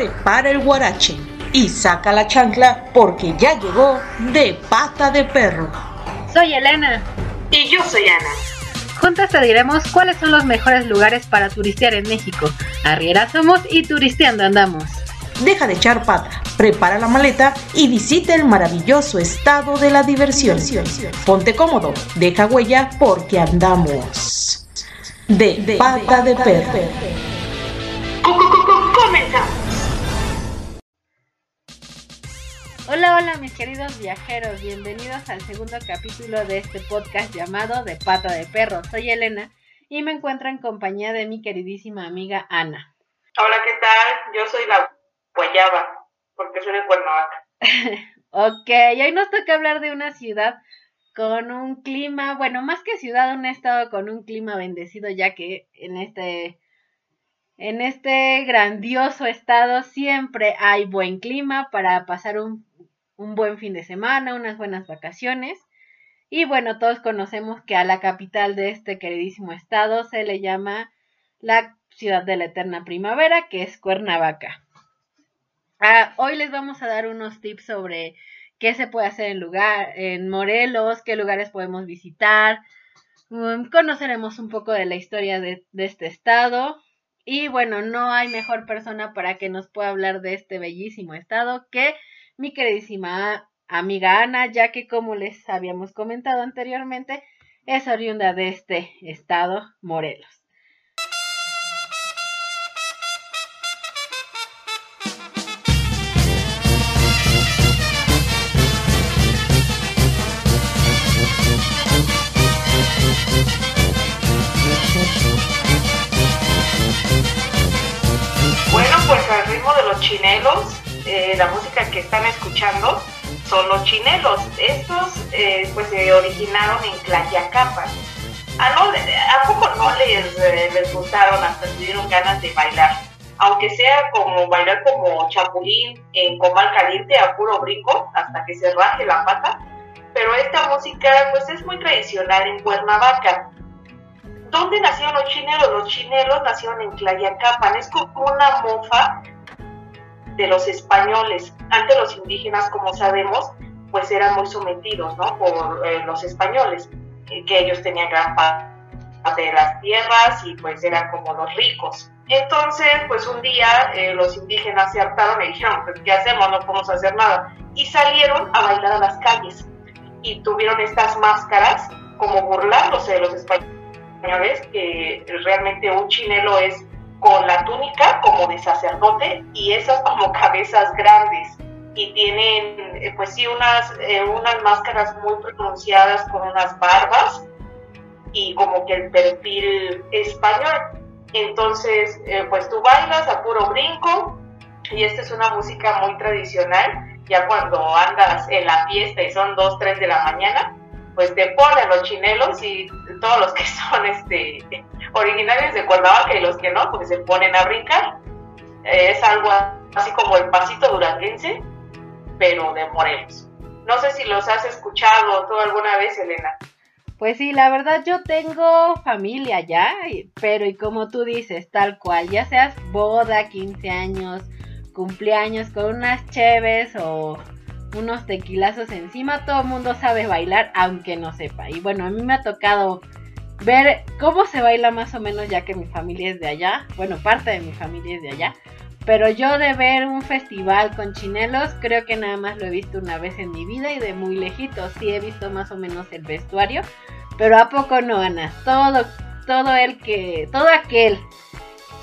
prepara el guarache y saca la chancla porque ya llegó de pata de perro. Soy Elena. Y yo soy Ana. Juntas te diremos cuáles son los mejores lugares para turistear en México. Arriera somos y turisteando andamos. Deja de echar pata, prepara la maleta y visita el maravilloso estado de la diversión. Ponte cómodo, deja huella porque andamos de, pata de perro. Hola, hola mis queridos viajeros, bienvenidos al segundo capítulo de este podcast llamado De Pata de Perro. Soy Elena y me encuentro en compañía de mi queridísima amiga Ana. Hola, ¿qué tal? Yo soy la Guayaba, porque soy de Cuernavaca. ok, hoy nos toca hablar de una ciudad con un clima, bueno, más que ciudad, un estado con un clima bendecido, ya que en este en este grandioso estado siempre hay buen clima para pasar un un buen fin de semana, unas buenas vacaciones. Y bueno, todos conocemos que a la capital de este queridísimo estado se le llama la ciudad de la eterna primavera, que es Cuernavaca. Ah, hoy les vamos a dar unos tips sobre qué se puede hacer en lugar, en Morelos, qué lugares podemos visitar. Um, conoceremos un poco de la historia de este estado. Y bueno, no hay mejor persona para que nos pueda hablar de este bellísimo estado que mi queridísima amiga Ana, ya que como les habíamos comentado anteriormente, es oriunda de este estado, Morelos. Bueno, pues al ritmo de los chinelos, eh, la música que están escuchando son los chinelos. Estos eh, pues se originaron en Tlayacapan. ¿A, no, ¿A poco no les, eh, les gustaron hasta tuvieron ganas de bailar? Aunque sea como bailar como chapulín en comal caliente a puro brinco hasta que se raje la pata. Pero esta música pues es muy tradicional en Cuernavaca. ¿Dónde nacieron los chinelos? Los chinelos nacieron en Tlayacapan. Es como una mofa de los españoles. Antes los indígenas, como sabemos, pues eran muy sometidos, ¿no? Por eh, los españoles, que ellos tenían gran parte de las tierras y pues eran como los ricos. Entonces, pues un día eh, los indígenas se hartaron y dijeron, pues, ¿qué hacemos? No podemos hacer nada. Y salieron a bailar a las calles y tuvieron estas máscaras como burlándose de los españoles, que realmente un chinelo es con la túnica como de sacerdote y esas como cabezas grandes y tienen eh, pues sí unas, eh, unas máscaras muy pronunciadas con unas barbas y como que el perfil español. Entonces eh, pues tú bailas a puro brinco y esta es una música muy tradicional ya cuando andas en la fiesta y son 2, 3 de la mañana pues te ponen los chinelos y todos los que son este originarios de Cuernavaca y los que no, porque se ponen a brincar. Eh, es algo así como el pasito duranguense, pero de Morelos. No sé si los has escuchado alguna vez, Elena. Pues sí, la verdad yo tengo familia allá, pero y como tú dices, tal cual, ya seas boda, 15 años, cumpleaños con unas cheves o unos tequilazos encima, todo el mundo sabe bailar, aunque no sepa. Y bueno, a mí me ha tocado ver cómo se baila más o menos, ya que mi familia es de allá, bueno, parte de mi familia es de allá. Pero yo de ver un festival con chinelos, creo que nada más lo he visto una vez en mi vida y de muy lejito. Sí he visto más o menos el vestuario, pero a poco no, Ana. Todo, todo el que, todo aquel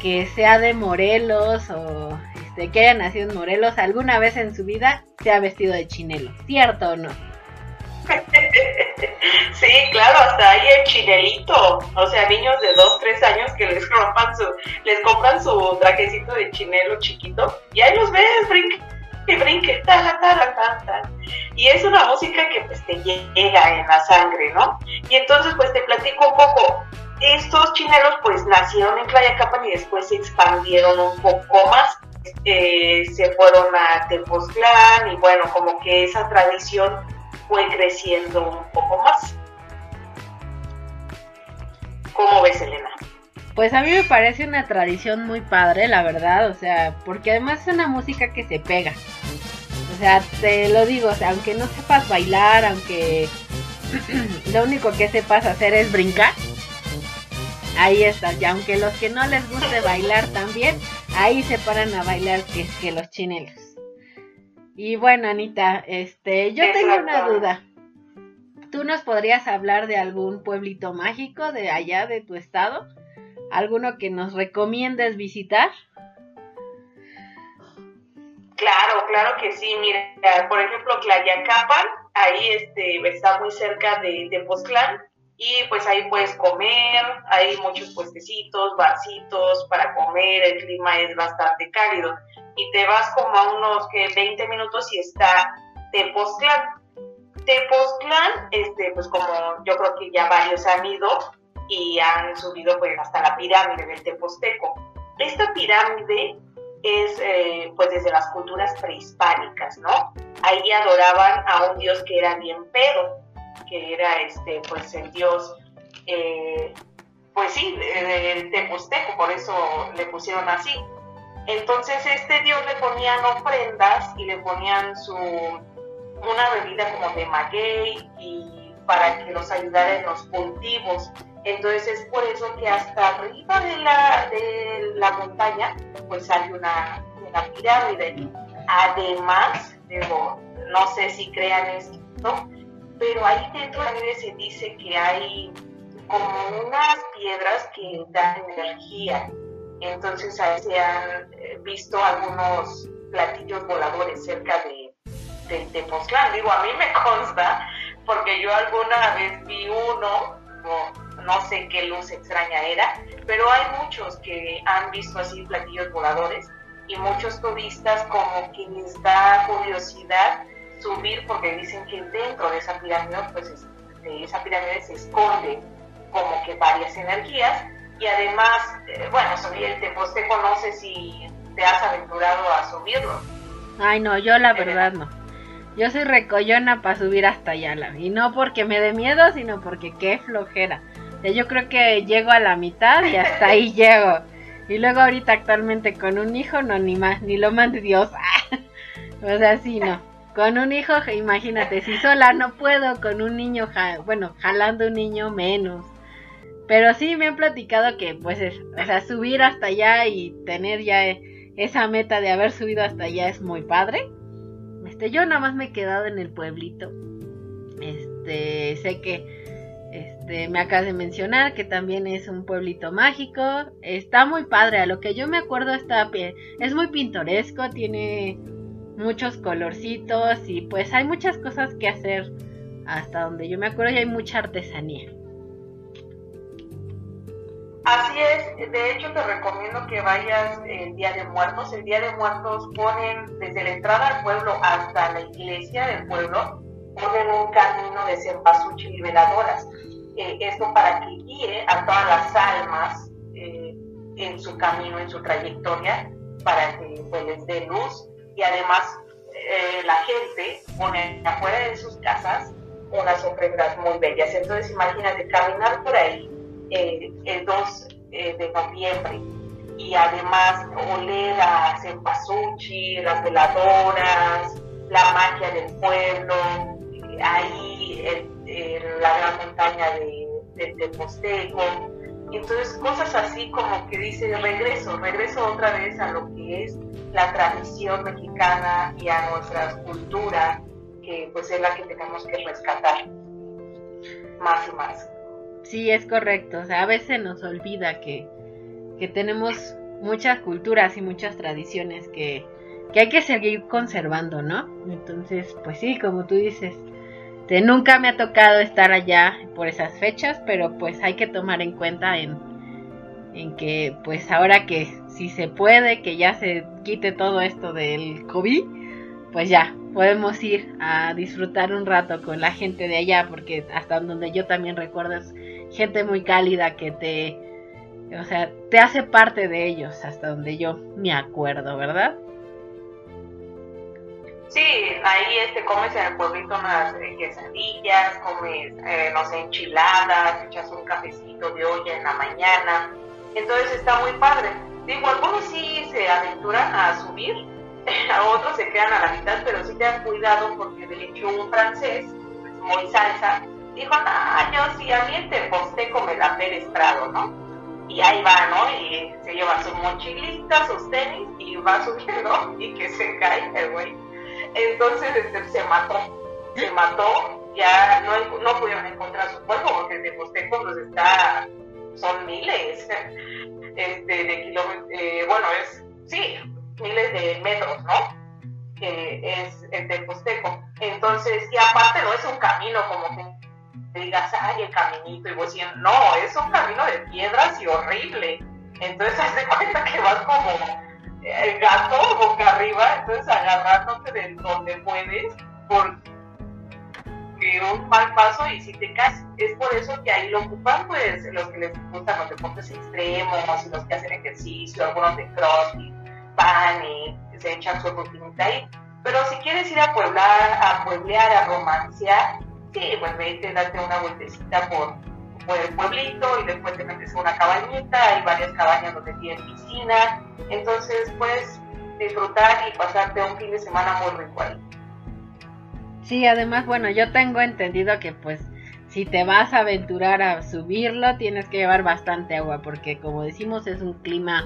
que sea de Morelos o este, que haya nacido en Morelos alguna vez en su vida se ha vestido de chinelo, ¿cierto o no? Sí, claro, hasta hay el chinelito, o sea, niños de 2, 3 años que les rompan su, les compran su trajecito de chinelo chiquito y ahí los ves, brinque, brinque, ta, ta, ta, Y es una música que pues te llega en la sangre, ¿no? Y entonces pues te platico un poco, estos chinelos pues nacieron en Tlayacapan y después se expandieron un poco más. Eh, se fueron a Tepoztlán y bueno, como que esa tradición fue creciendo un poco más. ¿Cómo ves, Elena? pues a mí me parece una tradición muy padre, la verdad, o sea, porque además es una música que se pega. O sea, te lo digo, aunque no sepas bailar, aunque lo único que sepas hacer es brincar, ahí estás. Y aunque los que no les guste bailar también, ahí se paran a bailar que los chinelos. Y bueno, Anita, este, yo tengo una duda. ¿Tú nos podrías hablar de algún pueblito mágico de allá de tu estado? ¿Alguno que nos recomiendes visitar? Claro, claro que sí. Mira, por ejemplo, Tlayacapan, ahí este, está muy cerca de, de y pues ahí puedes comer, hay muchos puestecitos, barcitos para comer, el clima es bastante cálido y te vas como a unos que 20 minutos y está Tepoztlán. Tepoztlán, este, pues como yo creo que ya varios han ido y han subido pues hasta la pirámide del Teposteco. Esta pirámide es eh, pues desde las culturas prehispánicas, ¿no? Ahí adoraban a un dios que era bien pedo, que era este pues el dios, eh, pues sí, del Teposteco, por eso le pusieron así. Entonces este dios le ponían ofrendas y le ponían su una bebida como de maguey y para que los ayudara en los cultivos. Entonces es por eso que hasta arriba de la, de la montaña pues hay una, una pirámide. Además, no sé si crean esto, pero ahí dentro de se dice que hay como unas piedras que dan energía. Entonces ahí se han eh, visto algunos platillos voladores cerca de, de, Digo, a mí me consta porque yo alguna vez vi uno, no sé qué luz extraña era, pero hay muchos que han visto así platillos voladores y muchos turistas como que les da curiosidad subir porque dicen que dentro de esa pirámide, pues de esa pirámide se esconde como que varias energías y además, eh, bueno, subir el Teposteco no sé si te has aventurado a subirlo. Ay, no, yo la verdad no. Yo soy recollona para subir hasta allá, y no porque me dé miedo, sino porque qué flojera. Yo creo que llego a la mitad y hasta ahí llego. Y luego ahorita actualmente con un hijo, no, ni más, ni lo mande Dios. o sea, sí, no. Con un hijo, imagínate, si sola no puedo, con un niño, bueno, jalando un niño menos. Pero sí me han platicado que, pues, es, o sea, subir hasta allá y tener ya esa meta de haber subido hasta allá es muy padre. Este, yo nada más me he quedado en el pueblito. Este, sé que este, me acabas de mencionar que también es un pueblito mágico. Está muy padre, a lo que yo me acuerdo está es muy pintoresco, tiene muchos colorcitos y pues hay muchas cosas que hacer hasta donde yo me acuerdo y hay mucha artesanía. Así es, de hecho te recomiendo que vayas el Día de Muertos. El Día de Muertos ponen desde la entrada al pueblo hasta la iglesia del pueblo, ponen un camino de cempasúchil y veladoras eh, esto para que guíe a todas las almas eh, en su camino, en su trayectoria, para que pues, les dé luz y además eh, la gente pone afuera de sus casas unas ofrendas muy bellas. Entonces imagínate caminar por ahí el 2 de noviembre. Y además oler a cempasúchil, las veladoras, la magia del pueblo, ahí la gran montaña de, de, Entonces, cosas así como que dice, regreso, regreso otra vez a lo que es la tradición mexicana y a nuestra cultura, que pues es la que tenemos que rescatar. Más y más. Sí, es correcto. O sea, a veces nos olvida que, que tenemos muchas culturas y muchas tradiciones que, que hay que seguir conservando, ¿no? Entonces, pues sí, como tú dices, este, nunca me ha tocado estar allá por esas fechas, pero pues hay que tomar en cuenta en, en que pues ahora que si se puede, que ya se quite todo esto del COVID, pues ya podemos ir a disfrutar un rato con la gente de allá, porque hasta donde yo también recuerdo es gente muy cálida que te, o sea, te hace parte de ellos, hasta donde yo me acuerdo, ¿verdad? Sí, ahí este, comes en el pueblito unas eh, quesadillas, comes, eh, no sé, enchiladas, echas un cafecito de olla en la mañana. Entonces está muy padre. Digo, algunos sí se aventuran a subir, a otros se quedan a la mitad, pero sí tengan cuidado porque de hecho un francés, pues, muy salsa, dijo, no, yo sí, a mí el Teposteco me la perestrado, ¿no? Y ahí va, ¿no? Y se lleva su mochilita, sus tenis y va subiendo y que se cae el güey. Entonces este, se mató, se mató, ya no, no pudieron encontrar su cuerpo porque el Teposteco pues está, son miles este, de kilómetros, eh, bueno, es, sí, miles de metros, ¿no? Que es el Teposteco. Entonces, y aparte no es un camino como que digas, ay, el caminito, y vos diciendo, no, es un camino de piedras y horrible. Entonces, haz de cuenta que vas como el gato boca arriba, entonces agarrándote de donde puedes, porque un mal paso y si te caes, es por eso que ahí lo ocupan, pues, los que les gustan los deportes extremos, y los que hacen ejercicio, algunos de crossfit, van y se echan su rutinita ahí. Pero si quieres ir a pueblar, a pueblear, a romancear, sí, pues vete, date una vueltecita por, por el pueblito y después te metes en una cabañita, hay varias cabañas donde tienen piscina, entonces puedes disfrutar y pasarte un fin de semana muy rico. Sí, además, bueno, yo tengo entendido que pues si te vas a aventurar a subirlo, tienes que llevar bastante agua, porque como decimos es un clima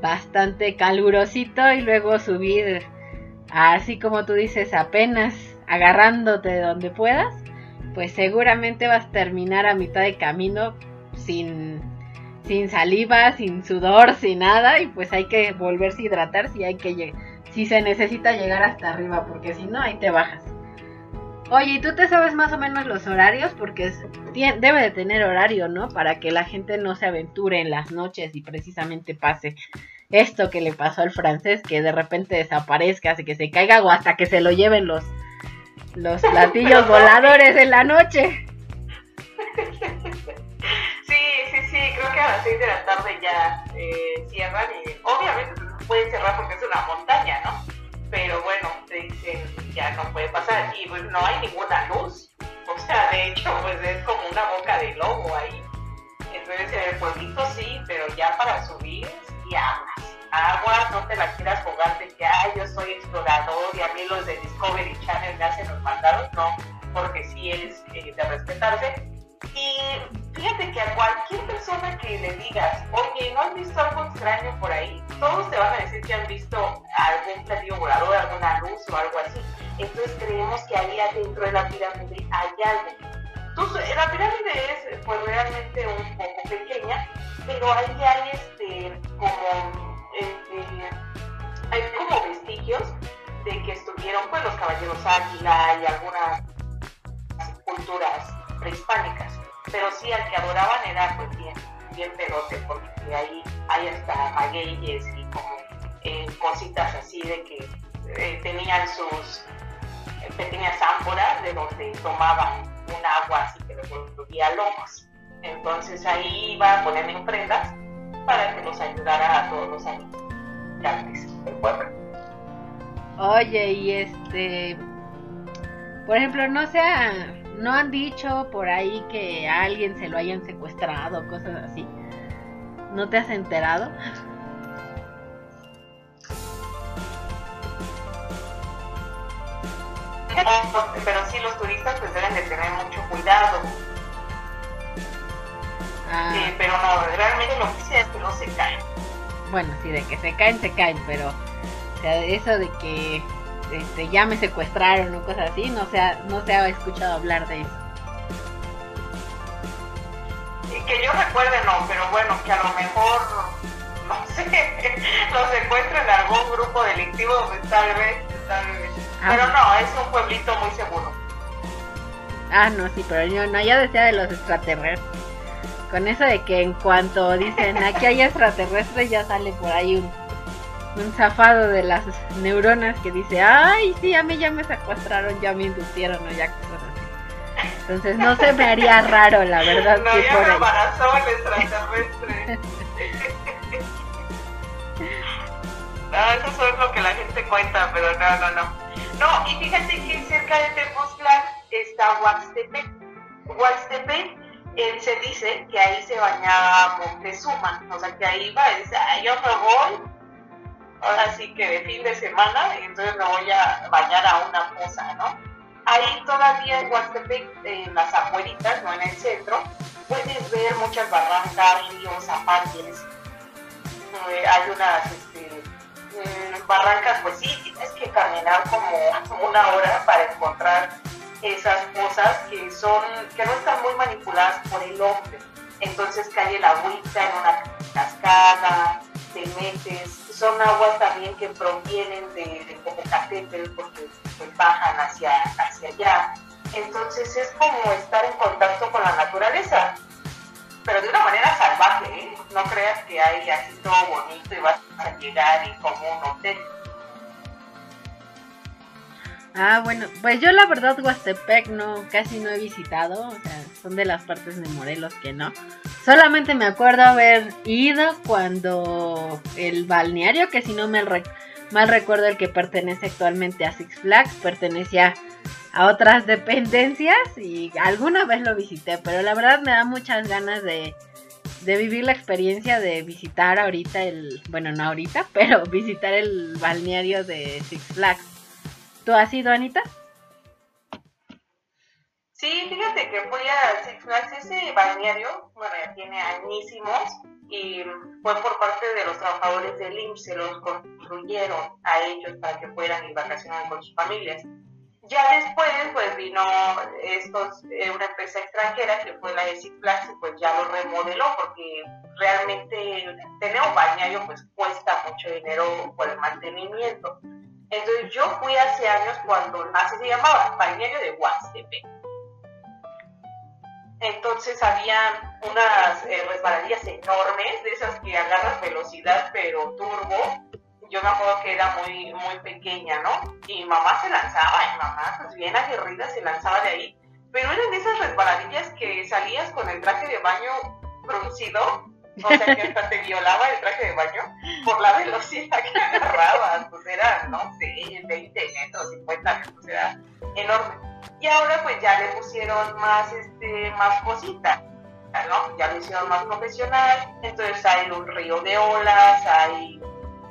bastante calurosito y luego subir así como tú dices apenas agarrándote de donde puedas, pues seguramente vas a terminar a mitad de camino sin, sin saliva, sin sudor, sin nada y pues hay que volverse a hidratar si hay que si se necesita llegar hasta arriba porque si no ahí te bajas. Oye, ¿y tú te sabes más o menos los horarios? Porque debe de tener horario, ¿no? Para que la gente no se aventure en las noches y precisamente pase esto que le pasó al francés, que de repente desaparezca, que se caiga o hasta que se lo lleven los, los platillos voladores en la noche. Sí, sí, sí, creo que a las 6 de la tarde ya eh, cierran y obviamente pueden cerrar porque es una montaña, ¿no? Pero bueno, ya no puede pasar y pues no hay ninguna luz. O sea, de hecho, pues es como una boca de lobo ahí. Entonces, en el pueblito sí, pero ya para subir, sí aguas no te la quieras jugar de que, ay, yo soy explorador y a mí los de Discovery Channel me hacen los mandados, no, porque sí es eh, de respetarse. Y fíjate que a cualquier persona que le digas, oye, ¿no has visto algo extraño por ahí? Todos te van a decir que han visto algún platillo volador, alguna luz o algo así. Entonces creemos que ahí adentro de la pirámide hay algo. Entonces, la pirámide es pues realmente un poco pequeña, pero ahí hay este como este, hay como vestigios de que estuvieron pues los caballeros águila y algunas culturas prehispánicas, pero sí al que adoraban era pues bien, bien pedote, porque ahí hay hasta magueyes y como eh, cositas así de que eh, tenían sus pequeñas ámforas de donde tomaban un agua así que les volvía locos. Entonces ahí iba a poner ofrendas para que nos ayudara a todos los habitantes del pueblo. Oye, y este, por ejemplo, no sea, no han dicho por ahí que a alguien se lo hayan secuestrado, cosas así. ¿No te has enterado? Pero sí, los turistas pues deben de tener mucho cuidado Ah. pero no, realmente lo que sé es que no se caen. Bueno, sí, de que se caen, se caen, pero o sea, eso de que este, ya me secuestraron o cosas así, no se, ha, no se ha escuchado hablar de eso. que yo recuerde no, pero bueno, que a lo mejor, no sé, lo secuestren en algún grupo delictivo, pues, tal vez, tal vez. Ah. Pero no, es un pueblito muy seguro. Ah, no, sí, pero yo no, ya decía de los extraterrestres con eso de que en cuanto dicen aquí hay extraterrestres ya sale por ahí un, un zafado de las neuronas que dice, ay, sí, a mí ya me secuestraron, ya me inducieron o ya cosas así. Entonces no se me haría raro, la verdad. No, que ya por me embarazó el extraterrestre. no, eso es lo que la gente cuenta, pero no, no, no. No, y fíjate que cerca de Tepoztlán está Huaxtepec. Huaxtepec él se dice que ahí se bañaba Moctezuma, o sea que ahí va dice, yo me voy, ahora sí que de fin de semana, y entonces me voy a bañar a una poza, ¿no? Ahí todavía en Huastepec, en las afueritas, no en el centro, puedes ver muchas barrancas, ríos, zapatos, eh, hay unas este, mm, barrancas, pues sí, tienes que caminar como una hora para encontrar esas cosas que son, que no están muy manipuladas por el hombre. Entonces cae el agüita en una cascada, te metes, son aguas también que provienen de, de Popocatépetl porque pues, bajan hacia, hacia allá. Entonces es como estar en contacto con la naturaleza, pero de una manera salvaje, ¿eh? No creas que hay así todo bonito y vas a llegar y como un hotel Ah, bueno, pues yo la verdad Huastepec no, casi no he visitado, o sea, son de las partes de Morelos que no. Solamente me acuerdo haber ido cuando el balneario, que si no me mal recuerdo el que pertenece actualmente a Six Flags, pertenecía a otras dependencias y alguna vez lo visité, pero la verdad me da muchas ganas de, de vivir la experiencia de visitar ahorita el, bueno, no ahorita, pero visitar el balneario de Six Flags. ¿Tú has ido, Anita? Sí, fíjate que fui a Six Flags, ese balneario, bueno, ya tiene añísimos, y fue por parte de los trabajadores del IMSS, se los construyeron a ellos para que fueran y vacacionar con sus familias. Ya después, pues vino estos, eh, una empresa extranjera que fue la de Six Flags y pues ya lo remodeló porque realmente tener un balneario pues cuesta mucho dinero por el mantenimiento. Entonces yo fui hace años cuando, así se llamaba, balneario de Huastepec. Entonces había unas eh, resbaladillas enormes, de esas que agarras velocidad pero turbo. Yo me acuerdo que era muy, muy pequeña, ¿no? Y mamá se lanzaba, y mamá, pues bien aguerrida, se lanzaba de ahí. Pero eran esas resbaladillas que salías con el traje de baño fruncido o sea que hasta te violaba el traje de baño por la velocidad que agarrabas, pues era, no sé, 20 metros, 50 metros, era enorme. Y ahora pues ya le pusieron más, este, más cositas, ¿no? Ya lo hicieron más profesional, entonces hay un río de olas, hay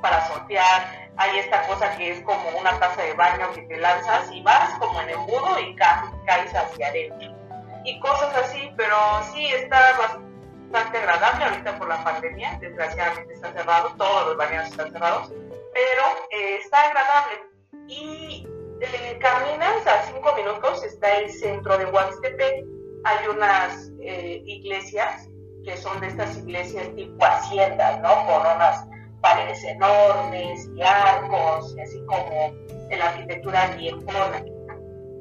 para sortear, hay esta cosa que es como una taza de baño que te lanzas y vas como en el mudo y caes hacia adentro. Y cosas así, pero sí está bastante bastante agradable ahorita por la pandemia, desgraciadamente está cerrado, todos los baños están cerrados, pero eh, está agradable. Y eh, caminas a cinco minutos, está el centro de Huastepec, hay unas eh, iglesias que son de estas iglesias tipo haciendas, ¿no? Con unas paredes enormes y arcos, así como en la arquitectura viejona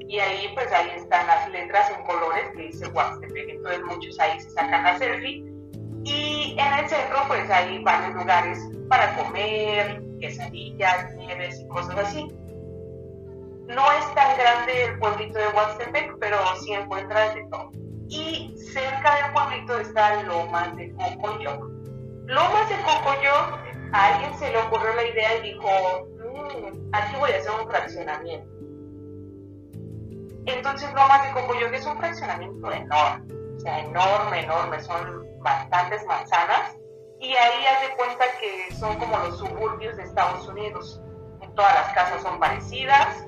y ahí pues ahí están las letras en colores que dice Huastepec, entonces muchos ahí se sacan la selfie y en el centro pues hay varios lugares para comer, quesadillas, nieves y cosas así. No es tan grande el pueblito de Huastepec, pero sí encuentras de todo. Y cerca del pueblito está Lomas de Cocoyoc. Lomas de Cocoyoc, a alguien se le ocurrió la idea y dijo, mm, aquí voy a hacer un fraccionamiento entonces Lomas de Cocoyoc es un fraccionamiento enorme, o sea, enorme, enorme, son bastantes manzanas y ahí haz de cuenta que son como los suburbios de Estados Unidos. Todas las casas son parecidas,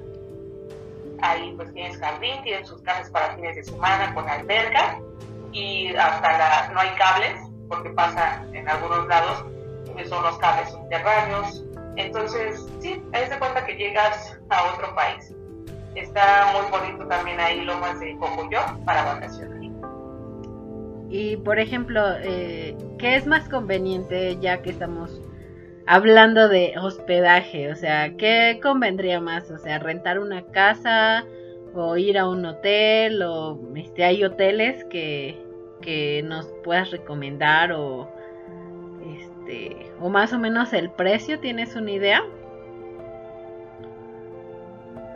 ahí pues tienes jardín, tienen sus casas para fines de semana con alberca y hasta la, no hay cables porque pasa en algunos lados, que son los cables subterráneos. Entonces, sí, haz de cuenta que llegas a otro país. Está muy bonito también ahí Lomas de Cocoyoc para vacacionar. Y por ejemplo, eh, ¿qué es más conveniente ya que estamos hablando de hospedaje? O sea, ¿qué convendría más? O sea, rentar una casa o ir a un hotel o este, hay hoteles que, que nos puedas recomendar o este o más o menos el precio, ¿tienes una idea?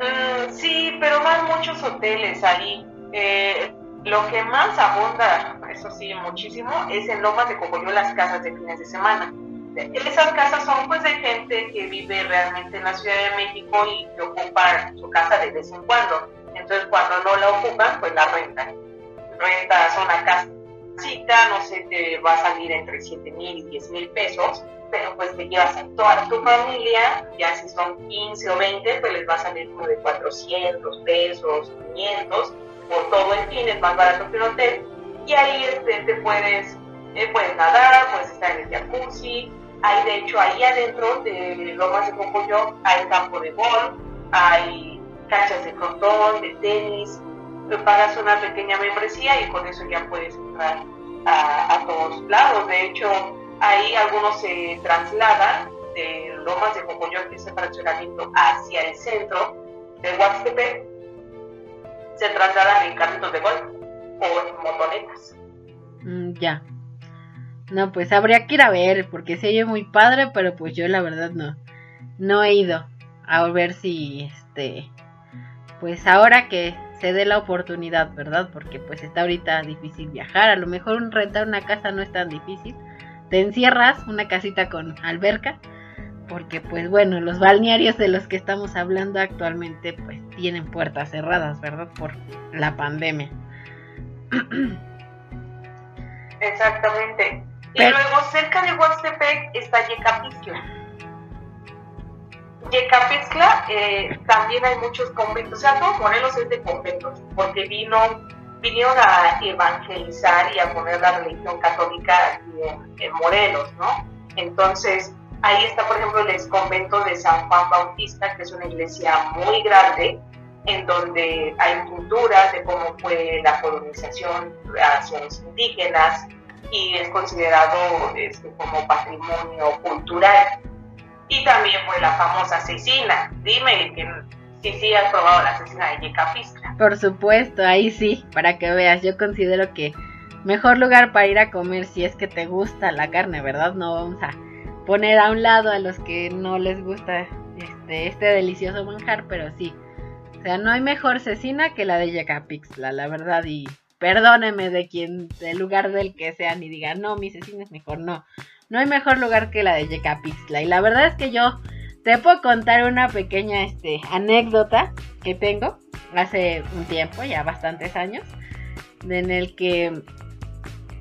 Mm, sí, pero van muchos hoteles ahí. Eh, lo que más abunda, eso sí, muchísimo, es en Lomas de Cocoyo las casas de fines de semana. Esas casas son pues de gente que vive realmente en la Ciudad de México y que ocupa su casa de vez en cuando. Entonces cuando no la ocupan, pues la rentan. Rentas una casa cita, no sé, te va a salir entre 7 mil y 10 mil pesos, pero pues te llevas a toda tu familia, ya si son 15 o 20, pues les va a salir como de 400 pesos, 500, por todo el fin, es más barato que un hotel, y ahí este, te puedes, eh, puedes nadar, puedes estar en el jacuzzi, hay de hecho ahí adentro de Lomas de Cocoyo hay campo de golf, hay canchas de frontón, de tenis, pagas una pequeña membresía y con eso ya puedes entrar a, todos lados. De hecho, ahí algunos se trasladan de Lomas de Cocoyo, que es el fraccionamiento, hacia el centro de Huaxtepec, se trasladan en carritos de golf o en motonetas. Mm, ya. No, pues habría que ir a ver, porque se oye muy padre, pero pues yo la verdad no, no he ido a ver si, este, pues ahora que se dé la oportunidad, ¿verdad? Porque pues está ahorita difícil viajar, a lo mejor rentar una casa no es tan difícil, te encierras, una casita con alberca, porque pues bueno, los balnearios de los que estamos hablando actualmente pues tienen puertas cerradas, ¿verdad? Por la pandemia. Exactamente. Y luego cerca de Huastepec está Yecapixtla. Yecapixtla eh, también hay muchos conventos, o sea, todo Morelos es de conventos, porque vino, vinieron a evangelizar y a poner la religión católica aquí en, Morelos, ¿no? Entonces, ahí está, por ejemplo, el convento de San Juan Bautista, que es una iglesia muy grande, en donde hay culturas de cómo fue la colonización los indígenas, y es considerado este, como patrimonio cultural. Y también fue la famosa cecina. Dime que si sí has probado la cecina de Yecapistla. Por supuesto, ahí sí, para que veas. Yo considero que mejor lugar para ir a comer si es que te gusta la carne, ¿verdad? No vamos a poner a un lado a los que no les gusta este, este delicioso manjar, pero sí. O sea, no hay mejor cecina que la de Yecapixtla, la verdad, y perdóneme de quien, del lugar del que sean y diga, no, mi cecina es mejor, no. No hay mejor lugar que la de Yecapixtla. Y la verdad es que yo te puedo contar una pequeña este, anécdota que tengo hace un tiempo, ya bastantes años, en el que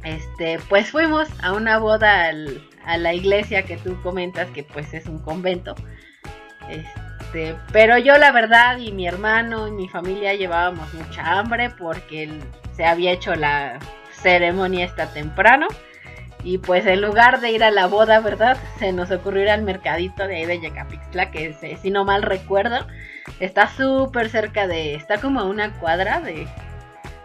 este, pues fuimos a una boda a la iglesia que tú comentas que pues es un convento. Este, pero yo la verdad y mi hermano y mi familia llevábamos mucha hambre porque se había hecho la ceremonia esta temprano. Y pues en lugar de ir a la boda, ¿verdad? Se nos ocurrió ir al mercadito de ahí de Yecapixtla, que si no mal recuerdo, está súper cerca de, está como a una cuadra de,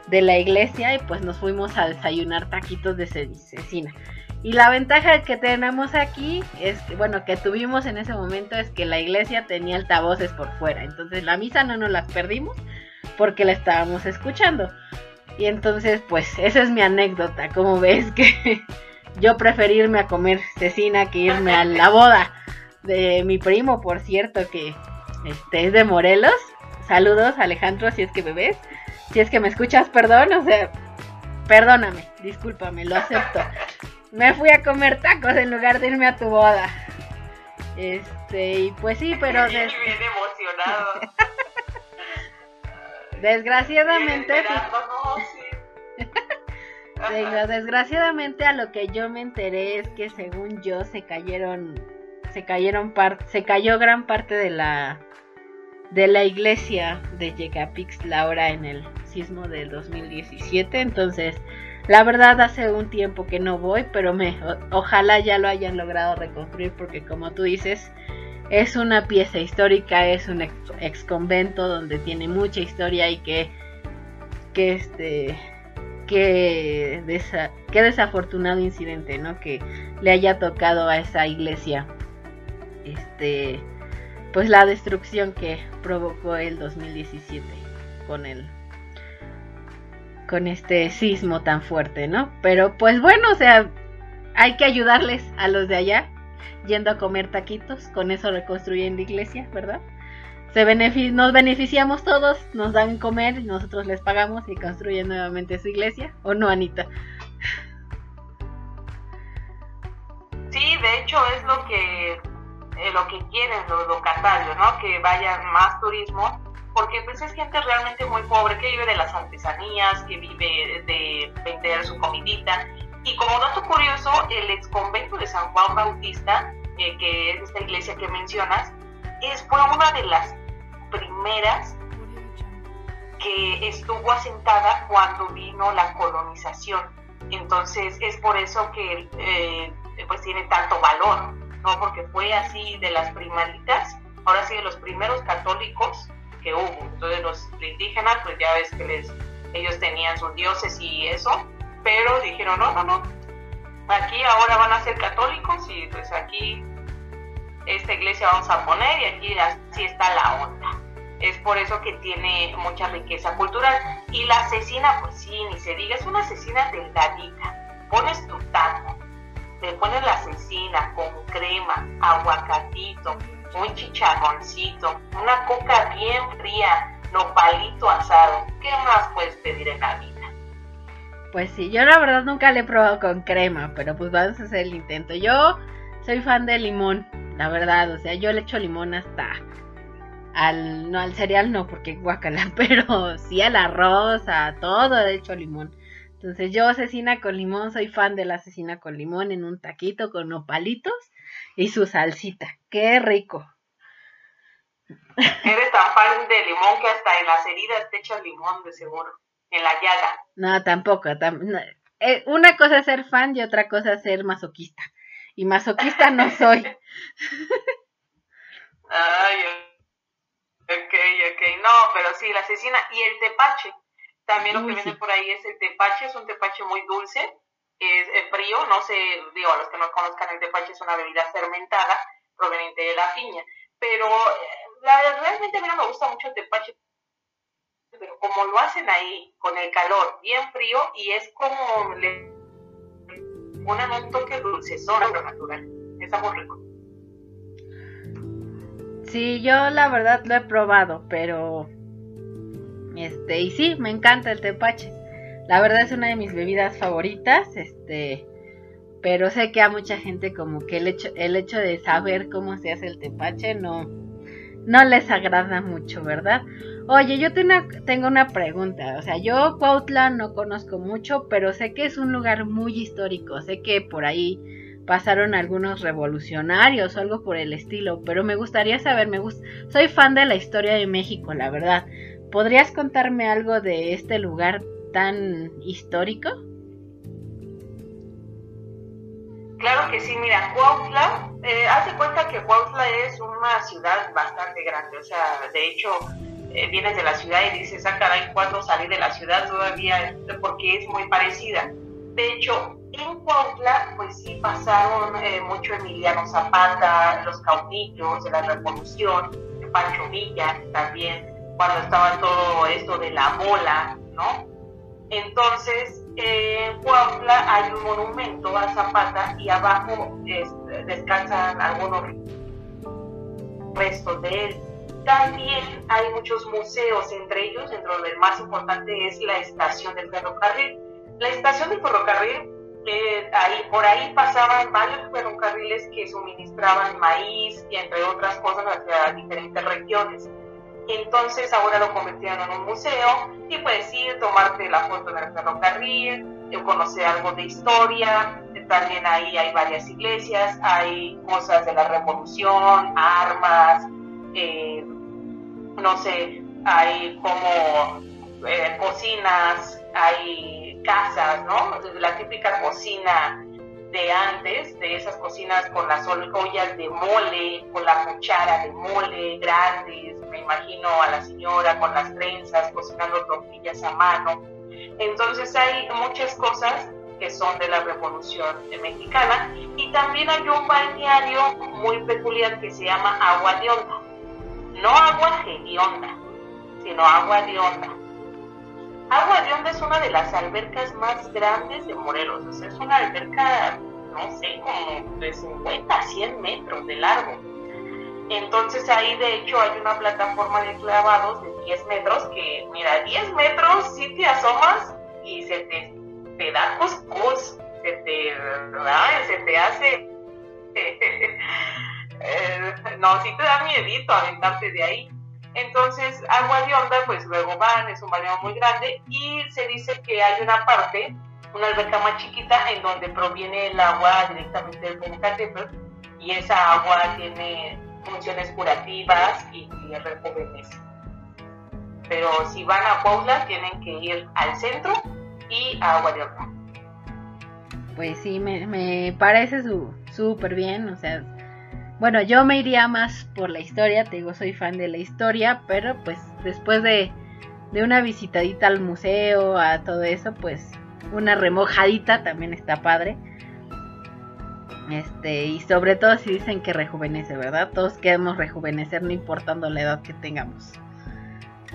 de la iglesia y pues nos fuimos a desayunar taquitos de cecina. Y la ventaja que tenemos aquí es bueno, que tuvimos en ese momento es que la iglesia tenía altavoces por fuera. Entonces la misa no nos las perdimos porque la estábamos escuchando. Y entonces, pues, esa es mi anécdota. Como ves que yo preferirme a comer cecina que irme a la boda de mi primo, por cierto, que este, es de Morelos. Saludos, Alejandro, si es que me ves. Si es que me escuchas, perdón, o sea, perdóname, discúlpame, lo acepto. Me fui a comer tacos en lugar de irme a tu boda. Este, y pues sí, pero... Des... Bien emocionado. Desgraciadamente. desgraciadamente a lo que yo me enteré es que según yo se cayeron se cayeron se cayó gran parte de la de la iglesia de Yecapix Laura en el sismo del 2017, entonces la verdad hace un tiempo que no voy, pero me ojalá ya lo hayan logrado reconstruir porque como tú dices, es una pieza histórica, es un ex, convento donde tiene mucha historia y que, que este que, qué desafortunado incidente, ¿no? Que le haya tocado a esa iglesia, este, pues la destrucción que provocó el 2017 con el, con este sismo tan fuerte, ¿no? Pero pues bueno, o sea, hay que ayudarles a los de allá yendo a comer taquitos, con eso reconstruyen la iglesia, ¿verdad? Se nos beneficiamos todos, nos dan comer, nosotros les pagamos y construyen nuevamente su iglesia, ¿o no, Anita? Sí, de hecho es lo que eh, lo que quieren los locatarios, ¿no? Que vaya más turismo, porque pues es gente realmente muy pobre, que vive de las artesanías, que vive de vender su comidita. Y como dato curioso, el ex convento de San Juan Bautista, eh, que es esta iglesia que mencionas, es, fue una de las primeras que estuvo asentada cuando vino la colonización. Entonces es por eso que eh, pues tiene tanto valor, ¿no? Porque fue así de las primaritas, ahora sí de los primeros católicos que hubo. Entonces los indígenas, pues ya ves que les, ellos tenían sus dioses y eso, pero dijeron, no, no, no, aquí ahora van a ser católicos y pues aquí esta iglesia vamos a poner y aquí así está la onda. Es por eso que tiene mucha riqueza cultural. Y la asesina, pues sí, ni se diga, es una asesina delgadita. Pones tu taco, te pones la asesina con crema, aguacatito, un chicharroncito, una coca bien fría, nopalito asado. ¿Qué más puedes pedir en la vida? Pues sí, yo la verdad nunca le he probado con crema, pero pues vamos a hacer el intento. Yo soy fan de limón, la verdad, o sea, yo le echo limón hasta al no al cereal no porque guacala, pero sí al arroz, a todo le echo limón. Entonces yo asesina con limón, soy fan de la asesina con limón en un taquito con nopalitos y su salsita. Qué rico. Eres tan fan de limón que hasta en las heridas te echas limón de seguro, en la llaga. No, tampoco. Eh, una cosa es ser fan y otra cosa es ser masoquista. Y masoquista no soy. Ay, ok, ok. No, pero sí, la asesina. Y el tepache. También lo que viene por ahí es el tepache. Es un tepache muy dulce. Es, frío. No sé, digo, a los que no conozcan, el tepache es una bebida fermentada proveniente de la piña. Pero la, realmente a mí no me gusta mucho el tepache. Pero como lo hacen ahí, con el calor bien frío, y es como le ponen un toque dulcezón natural. Está muy rico. Sí, yo la verdad lo he probado, pero este, y sí, me encanta el tepache. La verdad es una de mis bebidas favoritas, este, pero sé que a mucha gente como que el hecho, el hecho de saber cómo se hace el tepache no, no les agrada mucho, ¿verdad? Oye, yo tengo una, pregunta, o sea, yo Cuautla no conozco mucho, pero sé que es un lugar muy histórico, sé que por ahí pasaron algunos revolucionarios o algo por el estilo, pero me gustaría saber, me soy fan de la historia de México, la verdad. ¿Podrías contarme algo de este lugar tan histórico? Claro que sí, mira, Cuautla, eh, hace cuenta que Cuautla es una ciudad bastante grande, o sea, de hecho, eh, vienes de la ciudad y dices, ah, caray, ¿cuándo salí de la ciudad todavía? Porque es muy parecida. De hecho, en Cuautla, pues sí pasaron eh, mucho Emiliano Zapata, los caudillos de la Revolución, Pancho Villa también, cuando estaba todo esto de la bola, ¿no? Entonces, en Cuautla hay un monumento a Zapata y abajo descansan algunos restos de él. También hay muchos museos, entre ellos, dentro del más importante es la estación del ferrocarril la estación de ferrocarril, eh, ahí, por ahí pasaban varios ferrocarriles que suministraban maíz y entre otras cosas hacia diferentes regiones. Entonces ahora lo convirtieron en un museo y puedes ir, tomarte la foto en el ferrocarril, eh, conocer algo de historia. También ahí hay varias iglesias, hay cosas de la revolución, armas, eh, no sé, hay como cocinas, hay casas, ¿no? La típica cocina de antes, de esas cocinas con las ollas de mole, con la cuchara de mole grandes, me imagino a la señora con las trenzas cocinando tortillas a mano. Entonces hay muchas cosas que son de la Revolución Mexicana y también hay un balneario muy peculiar que se llama Agua de Onda. No agua onda, sino agua de onda. Agua de Onda es una de las albercas más grandes de Morelos. O sea, es una alberca, no sé, como de 50 a 100 metros de largo. Entonces ahí de hecho hay una plataforma de clavados de 10 metros que, mira, 10 metros si te asomas y se te, da cuscús, se te, se te hace... Eh, no, si te da miedito aventarte de ahí Entonces, Agua de Onda, pues luego van, es un balneario muy grande y se dice que hay una parte, una alberca más chiquita, en donde proviene el agua directamente del Popocatépetl y esa agua tiene funciones curativas y, y. Pero si van a Puebla, tienen que ir al centro y a Agua de Onda. Pues sí, me, me parece súper bien, o sea, bueno, yo me iría más por la historia, te digo, soy fan de la historia, pero pues después de, de una visitadita al museo, a todo eso, pues una remojadita también está padre. Este, y sobre todo si dicen que rejuvenece, ¿verdad? Todos queremos rejuvenecer no importando la edad que tengamos.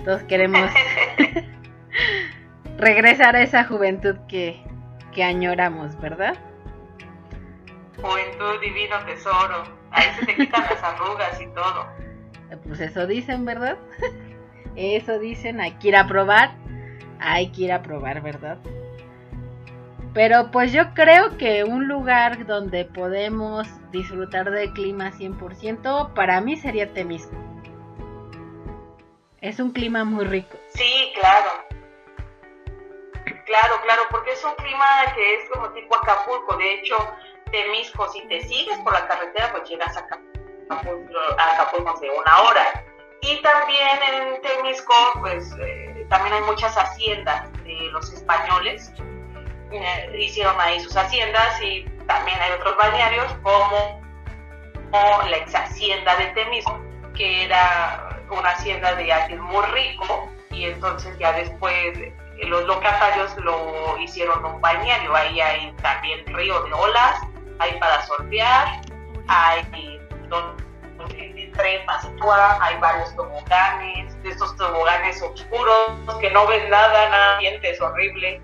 Todos queremos regresar a esa juventud que, que añoramos, ¿verdad? Juventud divino tesoro. Ahí se te quitan las arrugas y todo. Pues eso dicen, ¿verdad? Eso dicen, hay que ir a probar. Hay que ir a probar, ¿verdad? Pero pues yo creo que un lugar donde podemos disfrutar del clima 100% para mí sería Temisco. Es un clima muy rico. Sí, claro. Claro, claro, porque es un clima que es como tipo Acapulco. De hecho, Temisco, si te sigues por la carretera, pues llegas a Acapulco, de una hora. Y también en Temisco, pues eh, también hay muchas haciendas de los españoles. Eh, hicieron ahí sus haciendas y también hay otros balnearios como, la ex hacienda de Temisco, que era una hacienda de alguien muy rico y entonces ya después los locatarios lo hicieron un balneario. Ahí hay también río de olas hay para sortear, hay donde trepas, hay varios toboganes, de estos toboganes oscuros que no ven nada, nada, es horrible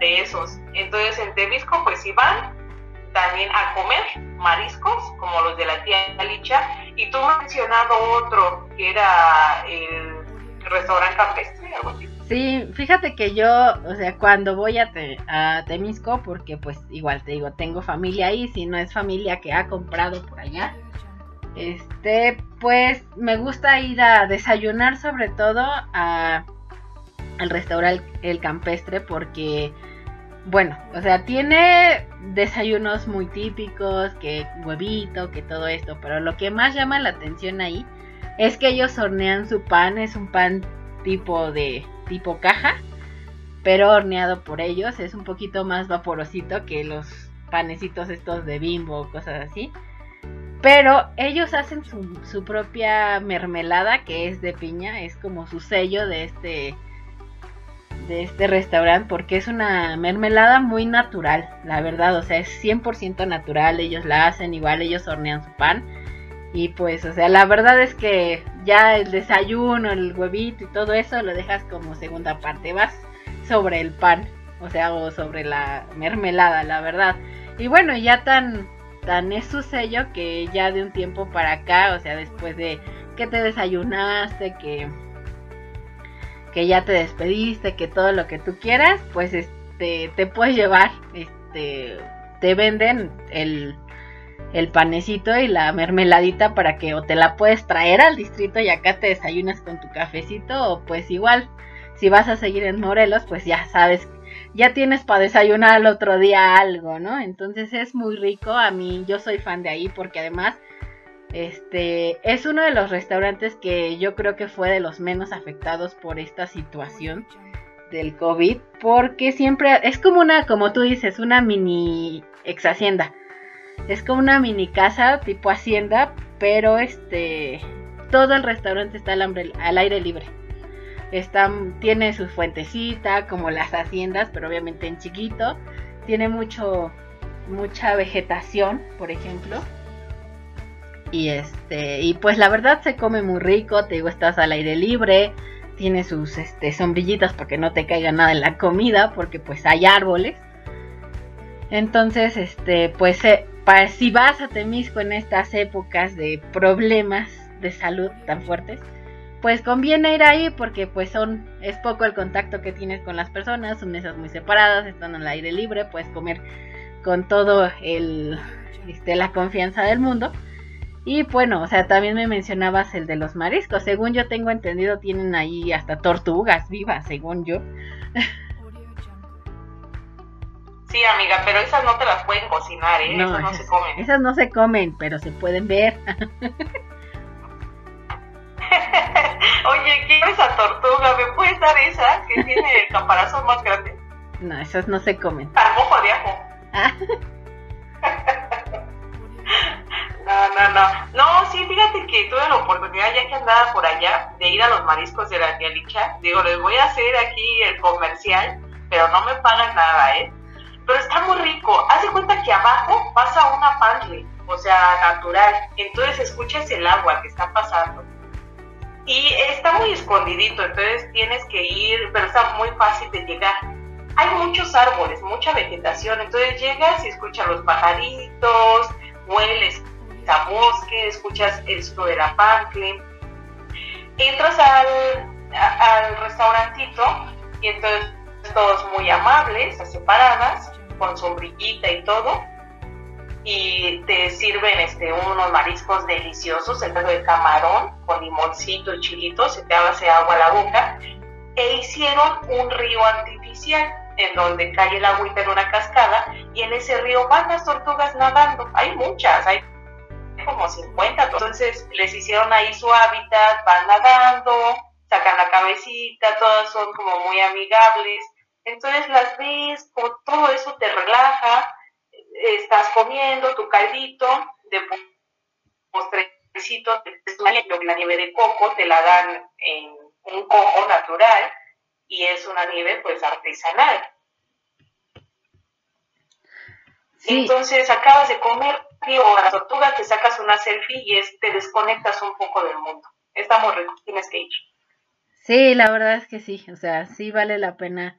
de esos. Entonces en Temisco pues si van también a comer mariscos como los de la tía Licha y tú has mencionado otro que era el restaurante campestre, algo así. Sí, fíjate que yo, o sea, cuando voy a, a, Temisco, porque pues igual te digo, tengo familia ahí, si no es familia que ha comprado por allá, este, pues me gusta ir a desayunar sobre todo al restaurante El Campestre porque, bueno, o sea, tiene desayunos muy típicos, que huevito, que todo esto, pero lo que más llama la atención ahí es que ellos hornean su pan, es un pan tipo de tipo caja, pero horneado por ellos. Es un poquito más vaporosito que los panecitos estos de bimbo o cosas así. Pero ellos hacen su, su, propia mermelada que es de piña, es como su sello de este de este restaurante porque es una mermelada muy natural, la verdad, o sea, es 100% natural, ellos la hacen igual, ellos hornean su pan y pues, o sea, la verdad es que ya el desayuno, el huevito y todo eso lo dejas como segunda parte. Vas sobre el pan, o sea, o sobre la mermelada, la verdad. Y bueno, ya tan, tan es su sello que ya de un tiempo para acá, o sea, después de que te desayunaste, que, que ya te despediste, que todo lo que tú quieras, pues este, te puedes llevar, este, te venden el el panecito y la mermeladita para que o te la puedes traer al distrito y acá te desayunas con tu cafecito o pues igual. Si vas a seguir en Morelos pues ya sabes ya tienes para desayunar al otro día algo, ¿no? Entonces es muy rico, a mí yo soy fan de ahí porque además este es uno de los restaurantes que yo creo que fue de los menos afectados por esta situación del COVID porque siempre es como una como tú dices, una mini ex hacienda es como una mini casa tipo hacienda, pero este todo el restaurante está al, aire libre. Está, tiene su fuentecita, como las haciendas, pero obviamente en chiquito. Tiene mucho, mucha vegetación, por ejemplo. Y este, y pues la verdad se come muy rico, te digo, estás al aire libre, tiene sus este, sombrillitas para que no te caiga nada en la comida, porque pues hay árboles. Entonces, este, pues para si vas a Temisco en estas épocas de problemas de salud tan fuertes, pues conviene ir ahí porque pues son es poco el contacto que tienes con las personas, son mesas muy separadas, están al aire libre, puedes comer con todo el este, la confianza del mundo Y bueno, o sea, también me mencionabas el de los mariscos. Según yo tengo entendido, tienen ahí hasta tortugas vivas, según yo. Sí, amiga, pero esas no te las pueden cocinar, ¿eh? esas no se comen. Esas no se comen, pero se pueden ver. Oye, quiero esa tortuga, ¿me puedes dar esa que tiene el caparazón más grande? No, esas no se comen. Al mojo de ajo. Ah. no, no, no. No, sí, fíjate que tuve la oportunidad, ya que andaba por allá, de ir a los mariscos de la Dialicha. Digo, les voy a hacer aquí el comercial, pero no me pagan nada, ¿eh? Pero está muy rico. Haz de cuenta que abajo pasa una pantry, o sea, natural. Entonces escuchas el agua que está pasando. Y está muy escondidito, entonces tienes que ir, pero está muy fácil de llegar. Hay muchos árboles, mucha vegetación, entonces llegas y escuchas los pajaritos, hueles a bosque, escuchas el sonido de la. Entras al, al restaurantito y entonces todos muy amables, separadas, con sombrillita y todo. Y te sirven este, unos mariscos deliciosos, el de camarón con limoncito y chilito, se te hace agua a la boca. E hicieron un río artificial en donde cae el agüita en una cascada y en ese río van las tortugas nadando. Hay muchas, hay como 50. Entonces les hicieron ahí su hábitat, van nadando, sacan la cabecita, todas son como muy amigables entonces las ves, por todo eso te relaja, estás comiendo tu caldito, de postrecito, la nieve de coco te la dan en un coco natural y es una nieve pues artesanal. Entonces acabas de comer, digo, la tortuga te sacas una selfie y es, te desconectas un poco del mundo. Está muy rico, tienes que ir. Sí, la verdad es que sí, o sea, sí vale la pena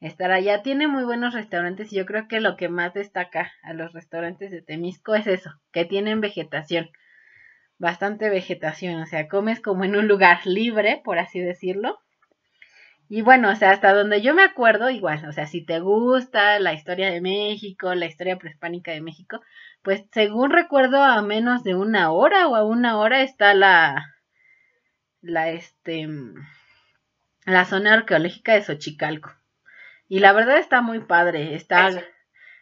estar allá. Tiene muy buenos restaurantes y yo creo que lo que más destaca a los restaurantes de Temisco es eso, que tienen vegetación, bastante vegetación, o sea, comes como en un lugar libre, por así decirlo. Y bueno, o sea, hasta donde yo me acuerdo, igual, o sea, si te gusta la historia de México, la historia prehispánica de México, pues según recuerdo a menos de una hora o a una hora está la, la, este, la zona arqueológica de Xochicalco. Y la verdad está muy padre, está,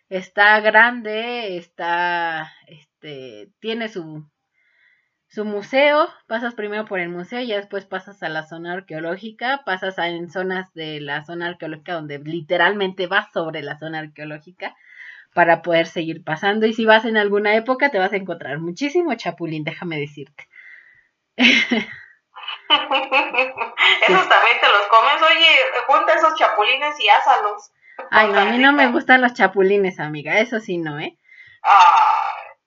está grande, está, este, tiene su, su museo, pasas primero por el museo y después pasas a la zona arqueológica, pasas a, en zonas de la zona arqueológica donde literalmente vas sobre la zona arqueológica para poder seguir pasando y si vas en alguna época te vas a encontrar muchísimo chapulín, déjame decirte. Esos también te los comes. Oye, junta esos chapulines y ásalos. Ay, no, a mí no me gustan los chapulines, amiga. Eso sí, no, ¿eh?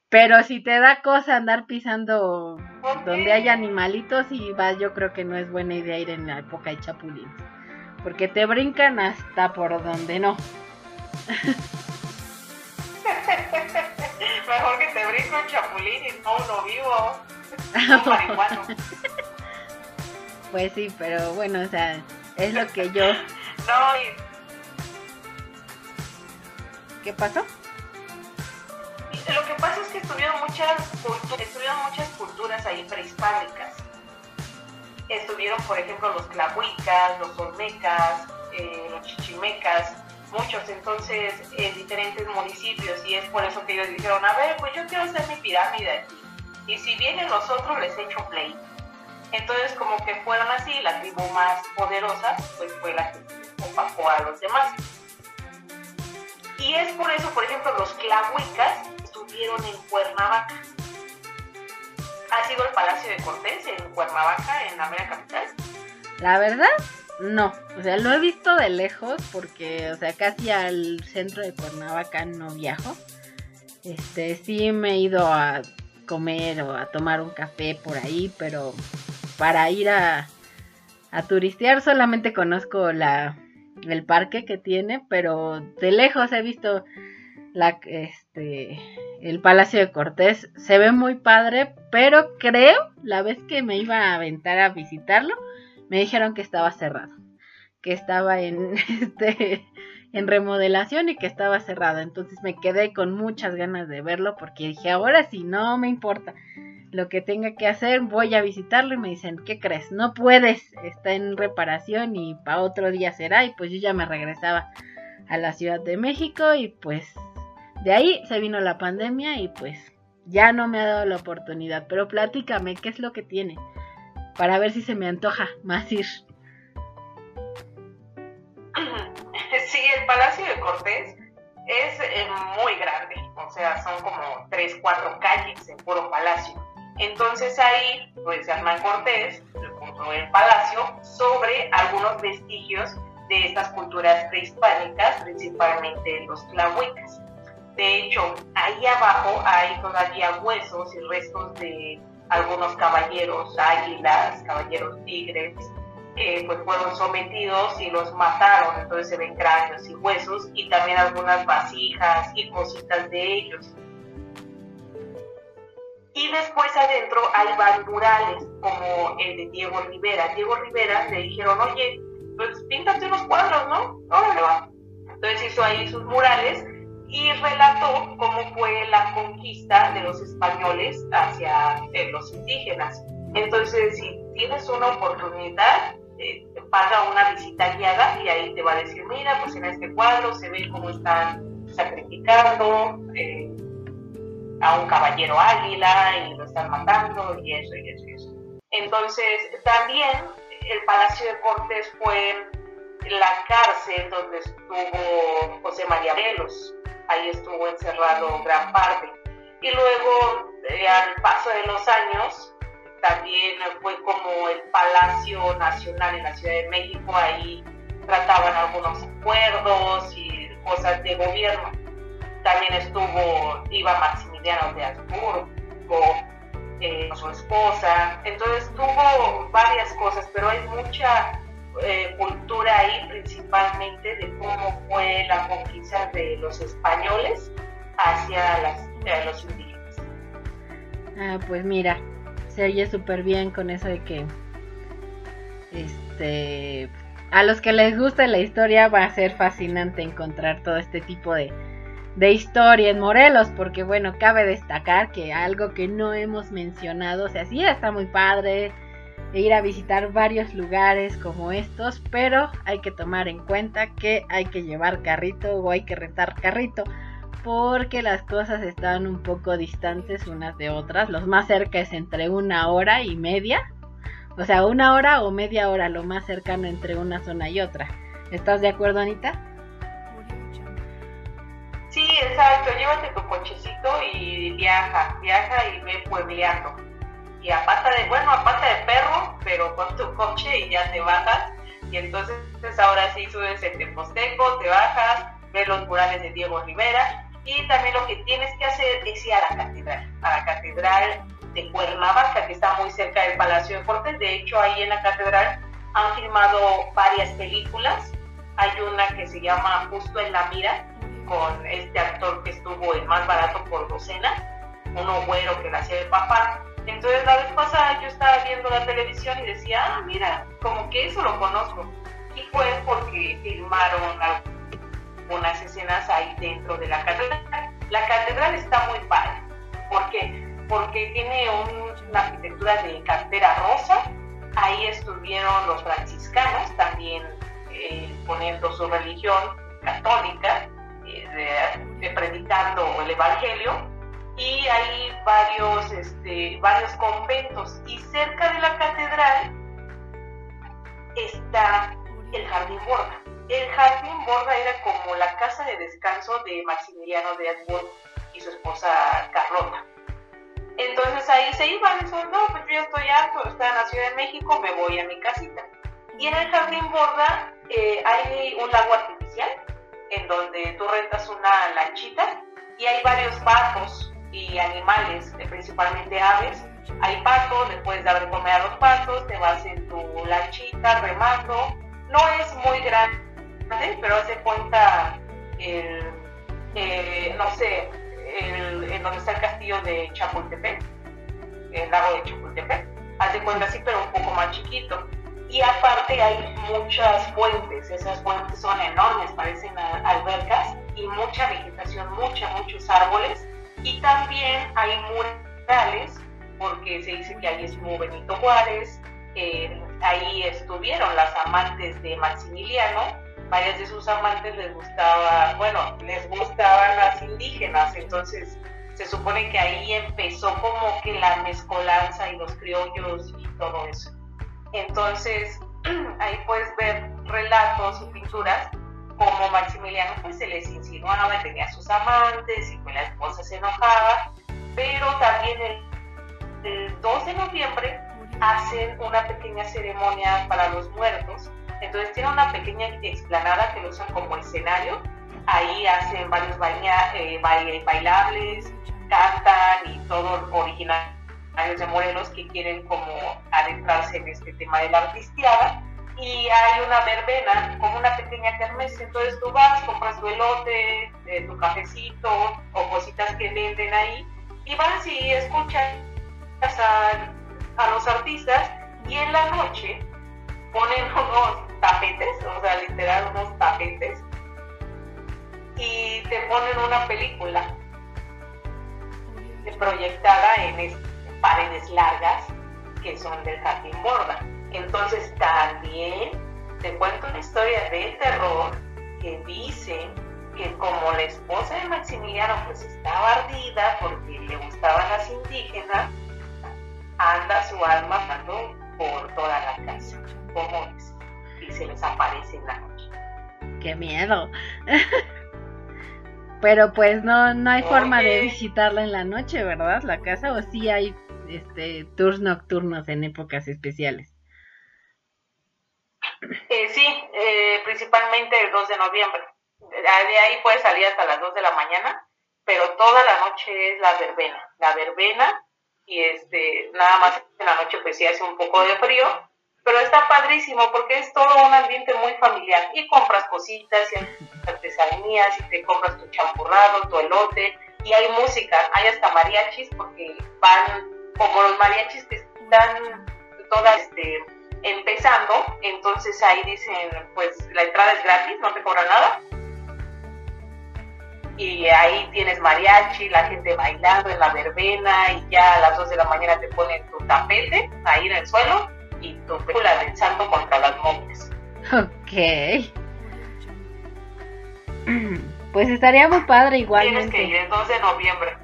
Pero si te da cosa andar pisando donde hay animalitos y vas, yo creo que no es buena idea ir en la época de chapulines. Porque te brincan hasta por donde no. Mejor que te brinque un chapulín y no uno vivo. Un marihuano. Pues sí, pero bueno, o sea, es lo que yo... No, ¿Qué pasó? Lo que pasa es que estuvieron muchas, estuvieron muchas culturas ahí prehispánicas. Estuvieron, por ejemplo, los clahuicas, los olmecas, eh, los chichimecas, muchos entonces en diferentes municipios y es por eso que ellos dijeron, a ver, pues yo quiero hacer mi pirámide aquí. Y si vienen los otros, les echo play. Entonces, como que fueron así, la tribu más poderosa, pues fue la que opacó a los demás. Y es por eso, por ejemplo, los clahuicas estuvieron en Cuernavaca. ¿Ha sido el Palacio de Cortés en Cuernavaca, en la mera capital? La verdad, no. O sea, lo he visto de lejos porque, o sea, casi al centro de Cuernavaca no viajo. Este, sí me he ido a comer o a tomar un café por ahí, pero para ir a, a turistear solamente conozco la, el parque que tiene, pero de lejos he visto la, este, el Palacio de Cortés. Se ve muy padre, pero creo, la vez que me iba a aventar a visitarlo, me dijeron que estaba cerrado, que estaba en, este, en remodelación y que estaba cerrado. Entonces me quedé con muchas ganas de verlo porque dije, ahora sí, no me importa lo que tenga que hacer, voy a visitarlo y me dicen, ¿qué crees? No puedes, está en reparación y para otro día será. Y pues yo ya me regresaba a la Ciudad de México y pues de ahí se vino la pandemia y pues ya no me ha dado la oportunidad. Pero platícame, ¿qué es lo que tiene? Para ver si se me antoja más ir. Sí, el Palacio de Cortés es eh, muy grande, o sea, son como tres, cuatro calles en puro palacio. Entonces ahí, pues Hernán Cortés puso el palacio sobre algunos vestigios de estas culturas prehispánicas, principalmente los tlahuicas. De hecho, ahí abajo hay todavía huesos y restos de algunos caballeros águilas, caballeros tigres, que pues fueron sometidos y los mataron, entonces se ven cráneos y huesos y también algunas vasijas y cositas de ellos. Y después adentro hay varios murales, como el de Diego Rivera. Diego Rivera le dijeron, oye, pues píntate unos cuadros, ¿no? Órale va. Entonces hizo ahí sus murales y relató cómo fue la conquista de los españoles hacia eh, los indígenas. Entonces, si tienes una oportunidad, eh, paga una visita guiada y ahí te va a decir, mira, pues en este cuadro se ve cómo están sacrificando eh, a un caballero águila y lo están matando y eso y eso y eso. Entonces, también el Palacio de Cortes fue la cárcel donde estuvo José María Velos. Ahí estuvo encerrado gran parte. Y luego, eh, al paso de los años, también fue como el Palacio Nacional en la Ciudad de México. Ahí trataban algunos acuerdos y cosas de gobierno. También estuvo Iba Maximiliano de Habsburgo, eh, su esposa. Entonces tuvo varias cosas, pero hay mucha eh, cultura ahí, principalmente de cómo fue la conquista de los españoles hacia las, los indígenas. Ah, pues mira, se oye súper bien con eso de que este a los que les guste la historia va a ser fascinante encontrar todo este tipo de, de historia en Morelos, porque bueno, cabe destacar que algo que no hemos mencionado, o sea, sí está muy padre ir a visitar varios lugares como estos, pero hay que tomar en cuenta que hay que llevar carrito o hay que rentar carrito, porque las cosas están un poco distantes unas de otras, los más cerca es entre una hora y media, o sea, una hora o media hora, lo más cercano entre una zona y otra. ¿Estás de acuerdo, Anita? Sí, exacto, llévate tu cochecito y viaja, viaja y ve puebleando. Y a pata de, bueno, a pata de perro, pero con tu coche y ya te bajas. Y entonces pues, ahora sí subes el Teposteco, te bajas, ves los murales de Diego Rivera. Y también lo que tienes que hacer es ir a la catedral, a la catedral de Cuernavaca, que está muy cerca del Palacio de Cortes. De hecho, ahí en la catedral han filmado varias películas. Hay una que se llama Justo en la Mira, con este actor que estuvo el más barato por docena, uno güero que la hacía de papá. Entonces la vez pasada yo estaba viendo la televisión y decía, ah, mira, como que eso lo conozco. Y fue porque filmaron unas escenas ahí dentro de la catedral. La catedral está muy padre. ¿Por qué? Porque tiene una arquitectura de cantera rosa. Ahí estuvieron los franciscanos también eh, poniendo su religión católica de, predicando el Evangelio y hay varios, este, varios conventos y cerca de la catedral está el Jardín Borda. El Jardín Borda era como la casa de descanso de Maximiliano de Habsburgo y su esposa Carlota. Entonces ahí se iban, y no, pues yo ya estoy harto estar en la Ciudad de México, me voy a mi casita. Y en el Jardín Borda eh, hay un lago artificial en donde tú rentas una lanchita y hay varios patos y animales, eh, principalmente aves. Hay patos, le puedes dar de comer a los patos, te vas en tu lanchita remando. No es muy grande, pero hace cuenta el, eh, no sé, el, en donde está el castillo de Chapultepec, el lago de Chapultepec. Hace cuenta así, pero un poco más chiquito. Y aparte hay muchas fuentes, esas fuentes son enormes, parecen albercas y mucha vegetación, mucha, muchos árboles. Y también hay murales porque se dice que ahí estuvo Benito Juárez, ahí estuvieron las amantes de Maximiliano, varias de sus amantes les gustaba, bueno, les gustaban las indígenas, entonces se supone que ahí empezó como que la mezcolanza y los criollos y todo eso. Entonces, ahí puedes ver relatos y pinturas como Maximiliano pues se les insinuaba, tenía sus amantes y pues la esposa se enojaba, pero también el, el 2 de noviembre hacen una pequeña ceremonia para los muertos, entonces tiene una pequeña explanada que lo usan como escenario, ahí hacen varios baila, eh, bailables, cantan y todo original de Morelos que quieren como adentrarse en este tema de la artistiada y hay una verbena como una pequeña kermés, entonces tú vas, compras tu elote, eh, tu cafecito o cositas que venden ahí y vas y escuchas a, a los artistas y en la noche ponen unos tapetes, o sea, literal unos tapetes y te ponen una película proyectada en paredes largas que son del jardín borda. Entonces también te cuento una historia de terror que dice que como la esposa de Maximiliano pues estaba ardida porque le gustaban las indígenas, anda su alma por toda la casa, como es, y se les aparece en la noche. ¡Qué miedo! Pero pues no, no hay forma de visitarla en la noche, ¿verdad? La casa, o sí hay este tours nocturnos en épocas especiales. Eh, sí, eh, principalmente el 2 de noviembre. De ahí puede salir hasta las 2 de la mañana, pero toda la noche es la verbena. La verbena, y este, nada más en la noche pues sí hace un poco de frío, pero está padrísimo porque es todo un ambiente muy familiar. Y compras cositas, y artesanías, y te compras tu champurrado, tu elote, y hay música, hay hasta mariachis porque van como los mariachis que están todas este, empezando, entonces ahí dicen, pues la entrada es gratis, no te cobra nada. Y ahí tienes mariachi, la gente bailando en la verbena y ya a las 2 de la mañana te ponen tu tapete ahí en el suelo y tu película del santo contra las momias. Ok. Pues estaría muy padre igualmente. Tienes que ir el 2 de noviembre.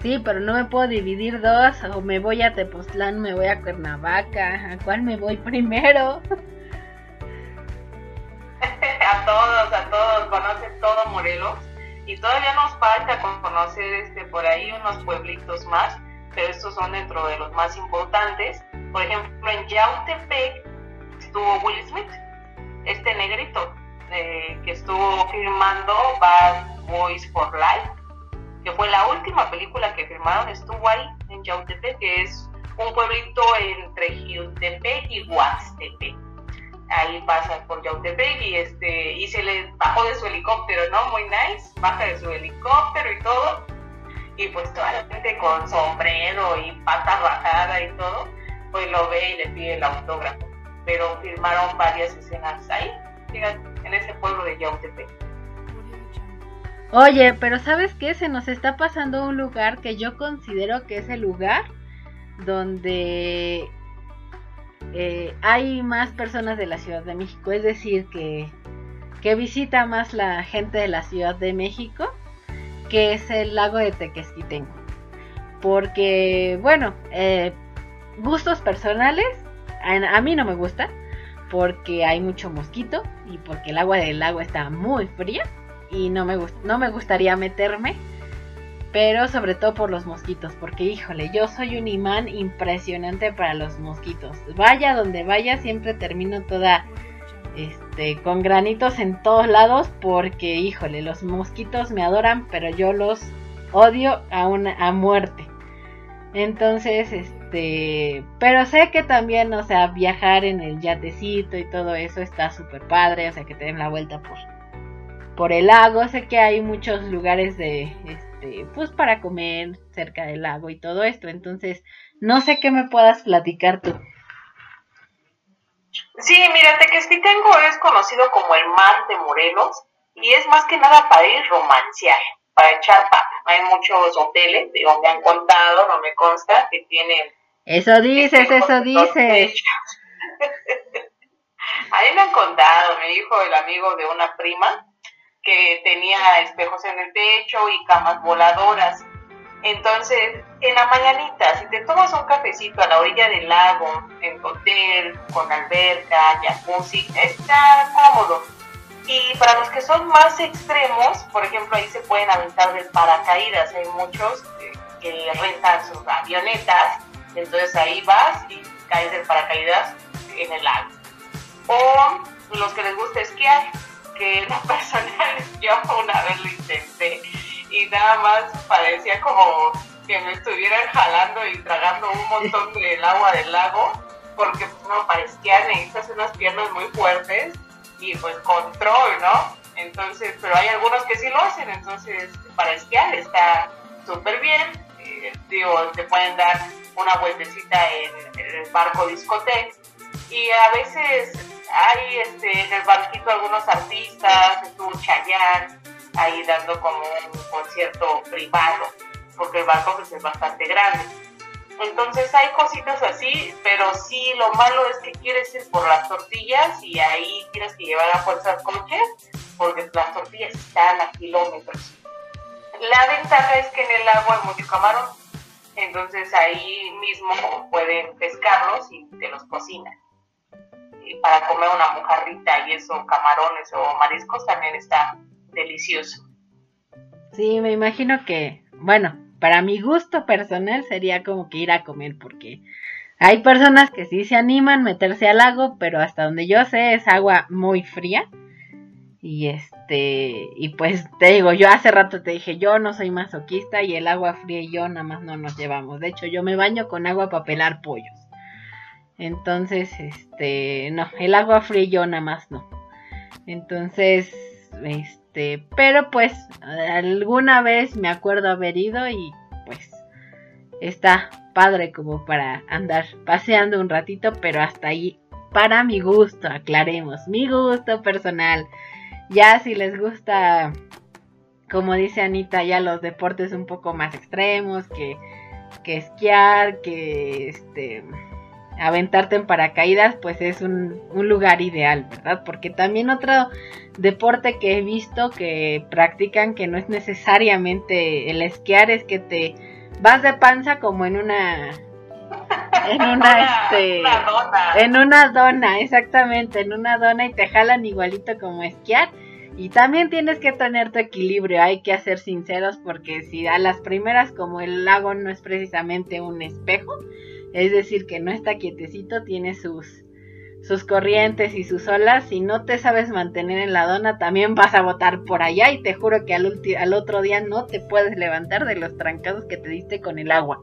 Sí, pero no me puedo dividir dos, o me voy a Tepoztlán, me voy a Cuernavaca, ¿a cuál me voy primero? a todos, a todos, conocen todo Morelos y todavía nos falta conocer este por ahí unos pueblitos más, estos son dentro de los más importantes. Por ejemplo, en Yautepec estuvo Will Smith, este negrito eh, que estuvo firmando Bad Boys for Life que fue la última película que filmaron, estuvo ahí en Yautepec, que es un pueblito entre Yautepec y Huastepec. Ahí pasa por Yautepec y, este, y se le bajó de su helicóptero, ¿no? Muy nice, baja de su helicóptero y todo. Y pues toda la gente con sombrero y pata bajada y todo, pues lo ve y le pide el autógrafo. Pero filmaron varias escenas ahí, en ese pueblo de Yautepec. Oye, pero ¿sabes qué? Se nos está pasando un lugar que yo considero que es el lugar donde eh, hay más personas de la Ciudad de México. Es decir, que, que visita más la gente de la Ciudad de México, que es el lago de Tequesquitengo. Porque, bueno, eh, gustos personales, a, a mí no me gusta, porque hay mucho mosquito y porque el agua del lago está muy fría y no me, no me gustaría meterme, pero sobre todo por los mosquitos, porque híjole, yo soy un imán impresionante para los mosquitos. Vaya donde vaya, siempre termino toda este con granitos en todos lados porque híjole, los mosquitos me adoran, pero yo los odio a una a muerte. Entonces, este, pero sé que también, o sea, viajar en el yatecito y todo eso está súper padre, o sea, que te den la vuelta por por el lago. Sé que hay muchos lugares de, este, pues para comer cerca del lago y todo esto. Entonces, no sé qué me puedas platicar tú. Sí, mira, Tequesquitengo es conocido como el mar de Morelos y es más que nada para ir romancear, para echar pata. Hay muchos hoteles, digo, me han contado, no me consta, que tienen Eso dices, eso dices. A mí me han contado, me dijo el amigo de una prima que tenía espejos en el techo y camas voladoras. Entonces, en la mañanita, si te tomas un cafecito a la orilla del lago, en hotel, con alberca, jacuzzi, está cómodo. Y para los que son más extremos, por ejemplo, ahí se pueden aventar del paracaídas. Hay muchos que rentan sus avionetas, entonces ahí vas y caes del paracaídas en el lago. O los que les gusta esquiar, que en lo personal yo una vez lo intenté y nada más parecía como que me estuvieran jalando y tragando un montón del agua del lago, porque no parecía necesitas unas piernas muy fuertes y pues control, ¿no? Entonces, pero hay algunos que sí lo hacen, entonces para esquiar está súper bien, eh, digo, te pueden dar una vueltecita en, el barco discoteca y a veces hay este, en el barquito algunos artistas, estuvo Chayanne ahí dando como un concierto privado, porque el barco pues, es bastante grande. Entonces hay cositas así, pero sí lo malo es que quieres ir por las tortillas y ahí tienes que llevar a fuerza el coche, porque las tortillas están a kilómetros. La ventaja es que en el agua hay mucho camarón, entonces ahí mismo pueden pescarlos y te los cocinan para comer una mojarrita y eso, camarones o mariscos, también está delicioso. Sí, me imagino que, bueno, para mi gusto personal sería como que ir a comer porque hay personas que sí se animan a meterse al lago, pero hasta donde yo sé es agua muy fría. Y este, y pues te digo, yo hace rato te dije, yo no soy masoquista y el agua fría y yo nada más no nos llevamos. De hecho, yo me baño con agua para pelar pollos. Entonces, este, no, el agua fría yo nada más no. Entonces, este, pero pues alguna vez me acuerdo haber ido y pues está padre como para andar paseando un ratito, pero hasta ahí para mi gusto, aclaremos, mi gusto personal. Ya si les gusta, como dice Anita, ya los deportes un poco más extremos, que, que esquiar, que este aventarte en paracaídas, pues es un, lugar ideal, ¿verdad? Porque también otro deporte que he visto que practican que no es necesariamente el esquiar, es que te vas de panza como en una en una, este dona. en una dona, exactamente, en una dona y te jalan igualito como esquiar. Y también tienes que tener tu equilibrio, hay que ser sinceros porque si a las primeras como el lago no es precisamente un espejo, es decir, que no está quietecito, tiene sus, sus corrientes y sus olas. Si no te sabes mantener en la dona, también vas a botar por allá y te juro que al, al otro día no te puedes levantar de los trancados que te diste con el agua.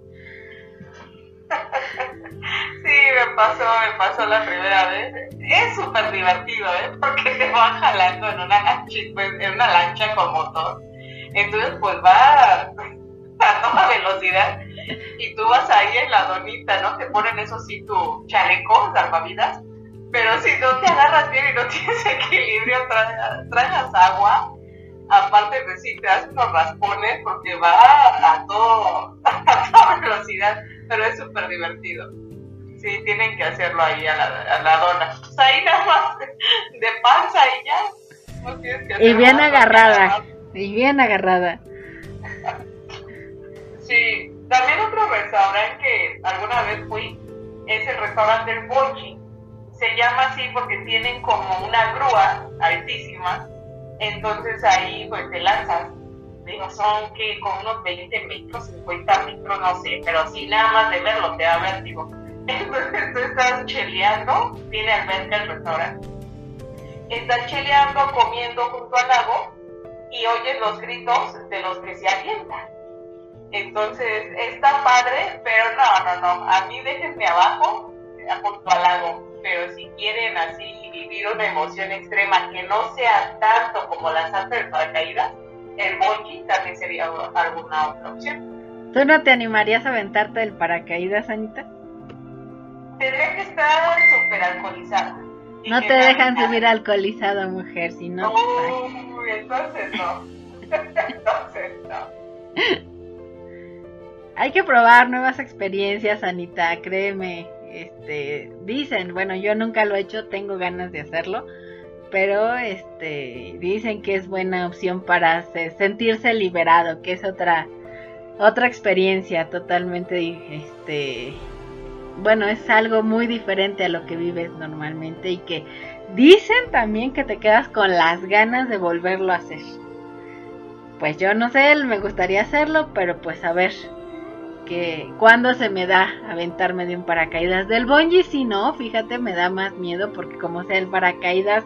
Sí, me pasó, me pasó la primera vez. Es súper divertido, ¿eh? Porque te van jalando en una pues, en una lancha con motor. Entonces, pues va a toda velocidad y tú vas ahí en la donita, ¿no? Te ponen eso sí tu chaleco, salvavidas, pero si no te agarras bien y no tienes equilibrio, tragas agua, aparte de sí te das unos raspones porque va a, todo, a toda velocidad, pero es súper divertido. Sí, tienen que hacerlo ahí a la, a la dona. Pues ahí nada más de panza y ya. No tienes que y bien agarrada, y bien agarrada. Sí, también otro restaurante que alguna vez fui es el restaurante del Bolchi. Se llama así porque tienen como una grúa altísima. Entonces ahí pues te lanzas. Digo, son que con unos 20 metros, 50 metros, no sé, pero sí nada más de verlo te da vértigo. Entonces tú estás cheleando, tiene alberca el restaurante. Estás cheleando, comiendo junto al lago y oyes los gritos de los que se alientan entonces, está padre, pero no, no, no. A mí déjenme abajo, junto al lago. Pero si quieren así vivir una emoción extrema que no sea tanto como la salta de paracaídas, el bungee también sería alguna otra opción. ¿Tú no te animarías a aventarte del paracaídas, Anita? Tendría que estar súper alcoholizada. No te dejan subir alcoholizada, mujer, si no. Uy, entonces no. entonces no. Hay que probar nuevas experiencias, Anita, créeme. Este, dicen, bueno, yo nunca lo he hecho, tengo ganas de hacerlo, pero este, dicen que es buena opción para sentirse liberado, que es otra otra experiencia totalmente este bueno, es algo muy diferente a lo que vives normalmente y que dicen también que te quedas con las ganas de volverlo a hacer. Pues yo no sé, me gustaría hacerlo, pero pues a ver que cuando se me da aventarme de un paracaídas del bungee, si no, fíjate, me da más miedo porque como sea el paracaídas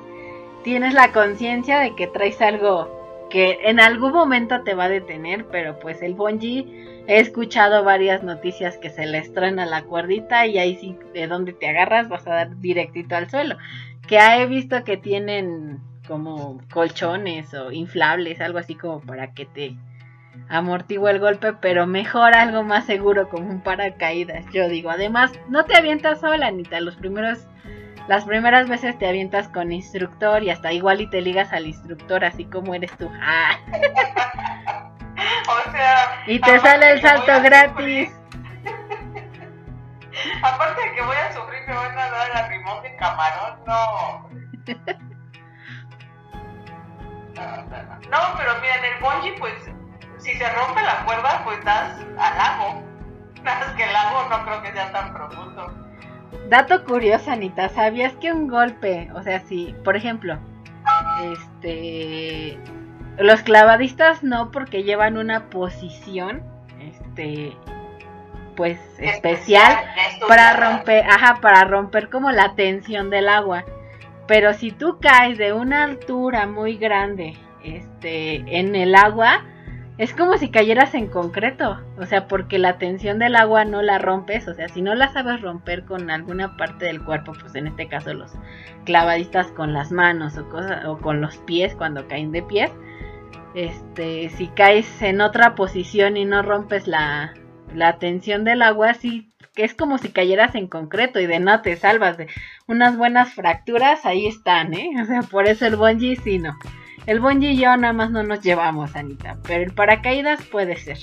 tienes la conciencia de que traes algo que en algún momento te va a detener, pero pues el bungee he escuchado varias noticias que se le estrena la cuerdita y ahí sí de donde te agarras vas a dar directito al suelo. Que he visto que tienen como colchones o inflables, algo así como para que te amortigua el golpe, pero mejor algo más seguro como un paracaídas, yo digo. Además, no te avientas sola, Anita, los primeros las primeras veces te avientas con instructor y hasta igual y te ligas al instructor así como eres tú. Ah. o sea, y te sale el salto gratis. aparte de que voy a sufrir, me van a dar a rimón de camarón, no. no, pero mira, en el bungee, pues, si se rompe la cuerda, pues das al lago. Nada que el lago no creo que sea tan profundo. Dato curioso, Anita, ¿sabías que un golpe, o sea, si, por ejemplo, este, los clavadistas no porque llevan una posición, este, pues especial para romper, ajá, para romper como la tensión del agua. Pero si tú caes de una altura muy grande, este, en el agua, es como si cayeras en concreto, o sea, porque la tensión del agua no la rompes, o sea, si no la sabes romper con alguna parte del cuerpo, pues en este caso los clavadistas con las manos o, cosas, o con los pies cuando caen de pies, este, si caes en otra posición y no rompes la, la tensión del agua, sí, que es como si cayeras en concreto y de no te salvas de unas buenas fracturas, ahí están, ¿eh? O sea, por eso el bungee sí no. El bungee y yo nada más no nos llevamos, Anita, pero el paracaídas puede ser.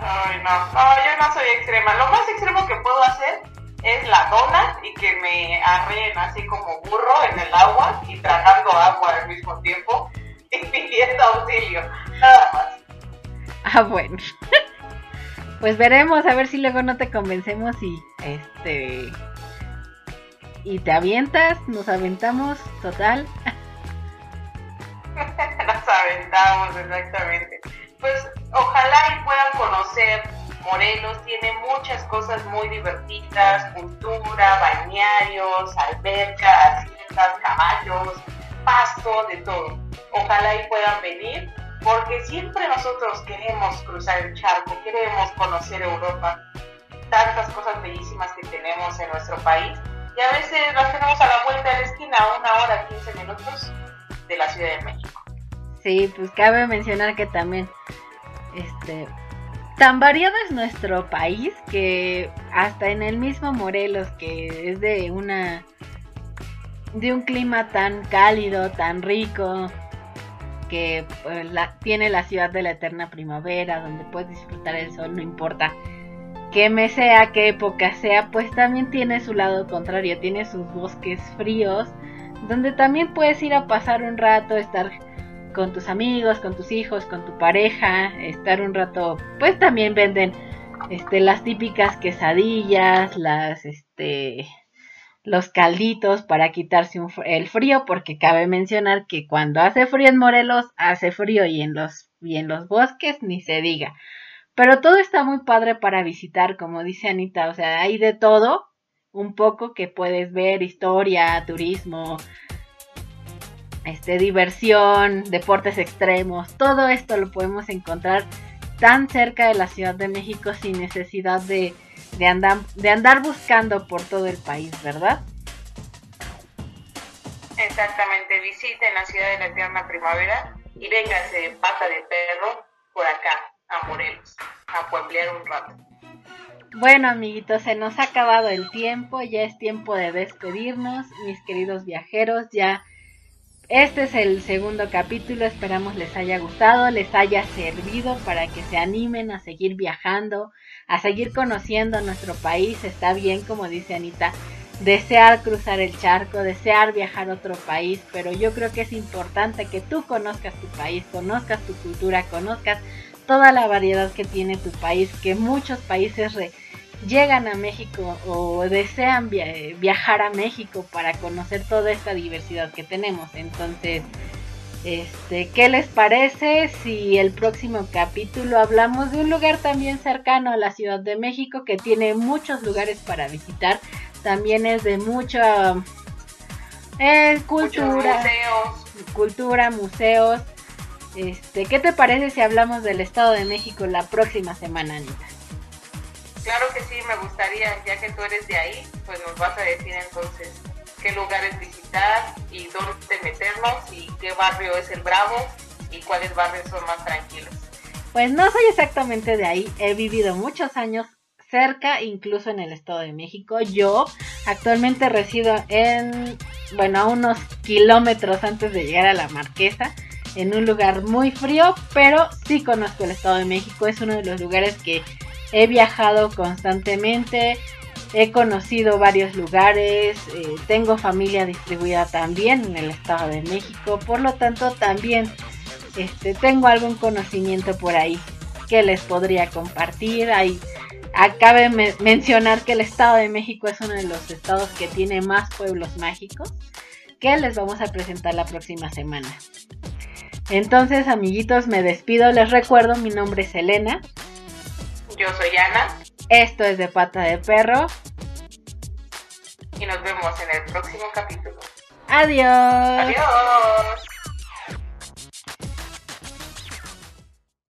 Ay, no, no, yo no soy extrema. Lo más extremo que puedo hacer es la dona y que me arreen así como burro en el agua y tragando agua al mismo tiempo y pidiendo auxilio. Nada más. Ah, bueno. pues veremos a ver si luego no te convencemos y este y te avientas, nos aventamos, total. Nos aventamos, exactamente. Pues ojalá y puedan conocer Morelos, tiene muchas cosas muy divertidas, cultura, bañarios, albercas, haciendas, caballos, pasto, de todo. Ojalá y puedan venir, porque siempre nosotros queremos cruzar el charco, queremos conocer Europa, tantas cosas bellísimas que tenemos en nuestro país, y a veces las tenemos a la vuelta de la esquina, una hora, 15 minutos, de la Ciudad de México. Sí, pues cabe mencionar que también, este, tan variado es nuestro país que hasta en el mismo Morelos, que es de una, de un clima tan cálido, tan rico, que pues, tiene la ciudad de la eterna primavera, donde puedes disfrutar el sol, no importa qué mes sea, qué época sea, pues también tiene su lado contrario, tiene sus bosques fríos, donde también puedes ir a pasar un rato, estar con tus amigos, con tus hijos, con tu pareja, estar un rato, pues también venden este las típicas quesadillas, las este los calditos para quitarse el frío, porque cabe mencionar que cuando hace frío en Morelos, hace frío y en los y en los bosques ni se diga. Pero todo está muy padre para visitar, como dice Anita, o sea, hay de todo un poco que puedes ver, historia, turismo, este, diversión, deportes extremos, todo esto lo podemos encontrar tan cerca de la Ciudad de México sin necesidad de, de, andar, de andar buscando por todo el país, ¿verdad? Exactamente, visiten la ciudad de la eterna primavera y vénganse pata de perro por acá, a Morelos, a pueblear un rato. Bueno, amiguitos, se nos ha acabado el tiempo, ya es tiempo de despedirnos, mis queridos viajeros, ya este es el segundo capítulo, esperamos les haya gustado, les haya servido para que se animen a seguir viajando, a seguir conociendo nuestro país. Está bien, como dice Anita, desear cruzar el charco, desear viajar a otro país, pero yo creo que es importante que tú conozcas tu país, conozcas tu cultura, conozcas toda la variedad que tiene tu país, que muchos países llegan a México o desean viajar a México para conocer toda esta diversidad que tenemos. Entonces, este, ¿qué les parece si el próximo capítulo hablamos de un lugar también cercano a la Ciudad de México que tiene muchos lugares para visitar? También es de mucha eh, cultura, museos. cultura, museos. Este, ¿qué te parece si hablamos del Estado de México la próxima semana, Anita? Claro que sí, me gustaría, ya que tú eres de ahí, pues nos vas a decir entonces qué lugares visitar y dónde meternos y qué barrio es el Bravo y cuáles barrios son más tranquilos. Pues no soy exactamente de ahí, he vivido muchos años cerca, incluso en el Estado de México. Yo actualmente resido en, bueno, a unos kilómetros antes de llegar a la Marquesa, en un lugar muy frío, pero sí conozco el Estado de México, es uno de los lugares que he viajado constantemente, he conocido varios lugares, eh, tengo familia distribuida también en el Estado de México, por lo tanto también este, tengo algún conocimiento por ahí que les podría compartir. Hay, acabe mencionar que el Estado de México es uno de los estados que tiene más pueblos mágicos que les vamos a presentar la próxima semana. Entonces, amiguitos, me despido. Les recuerdo, mi nombre es Elena. Yo soy Ana. Esto es de pata de perro. Y nos vemos en el próximo capítulo. Adiós. Adiós.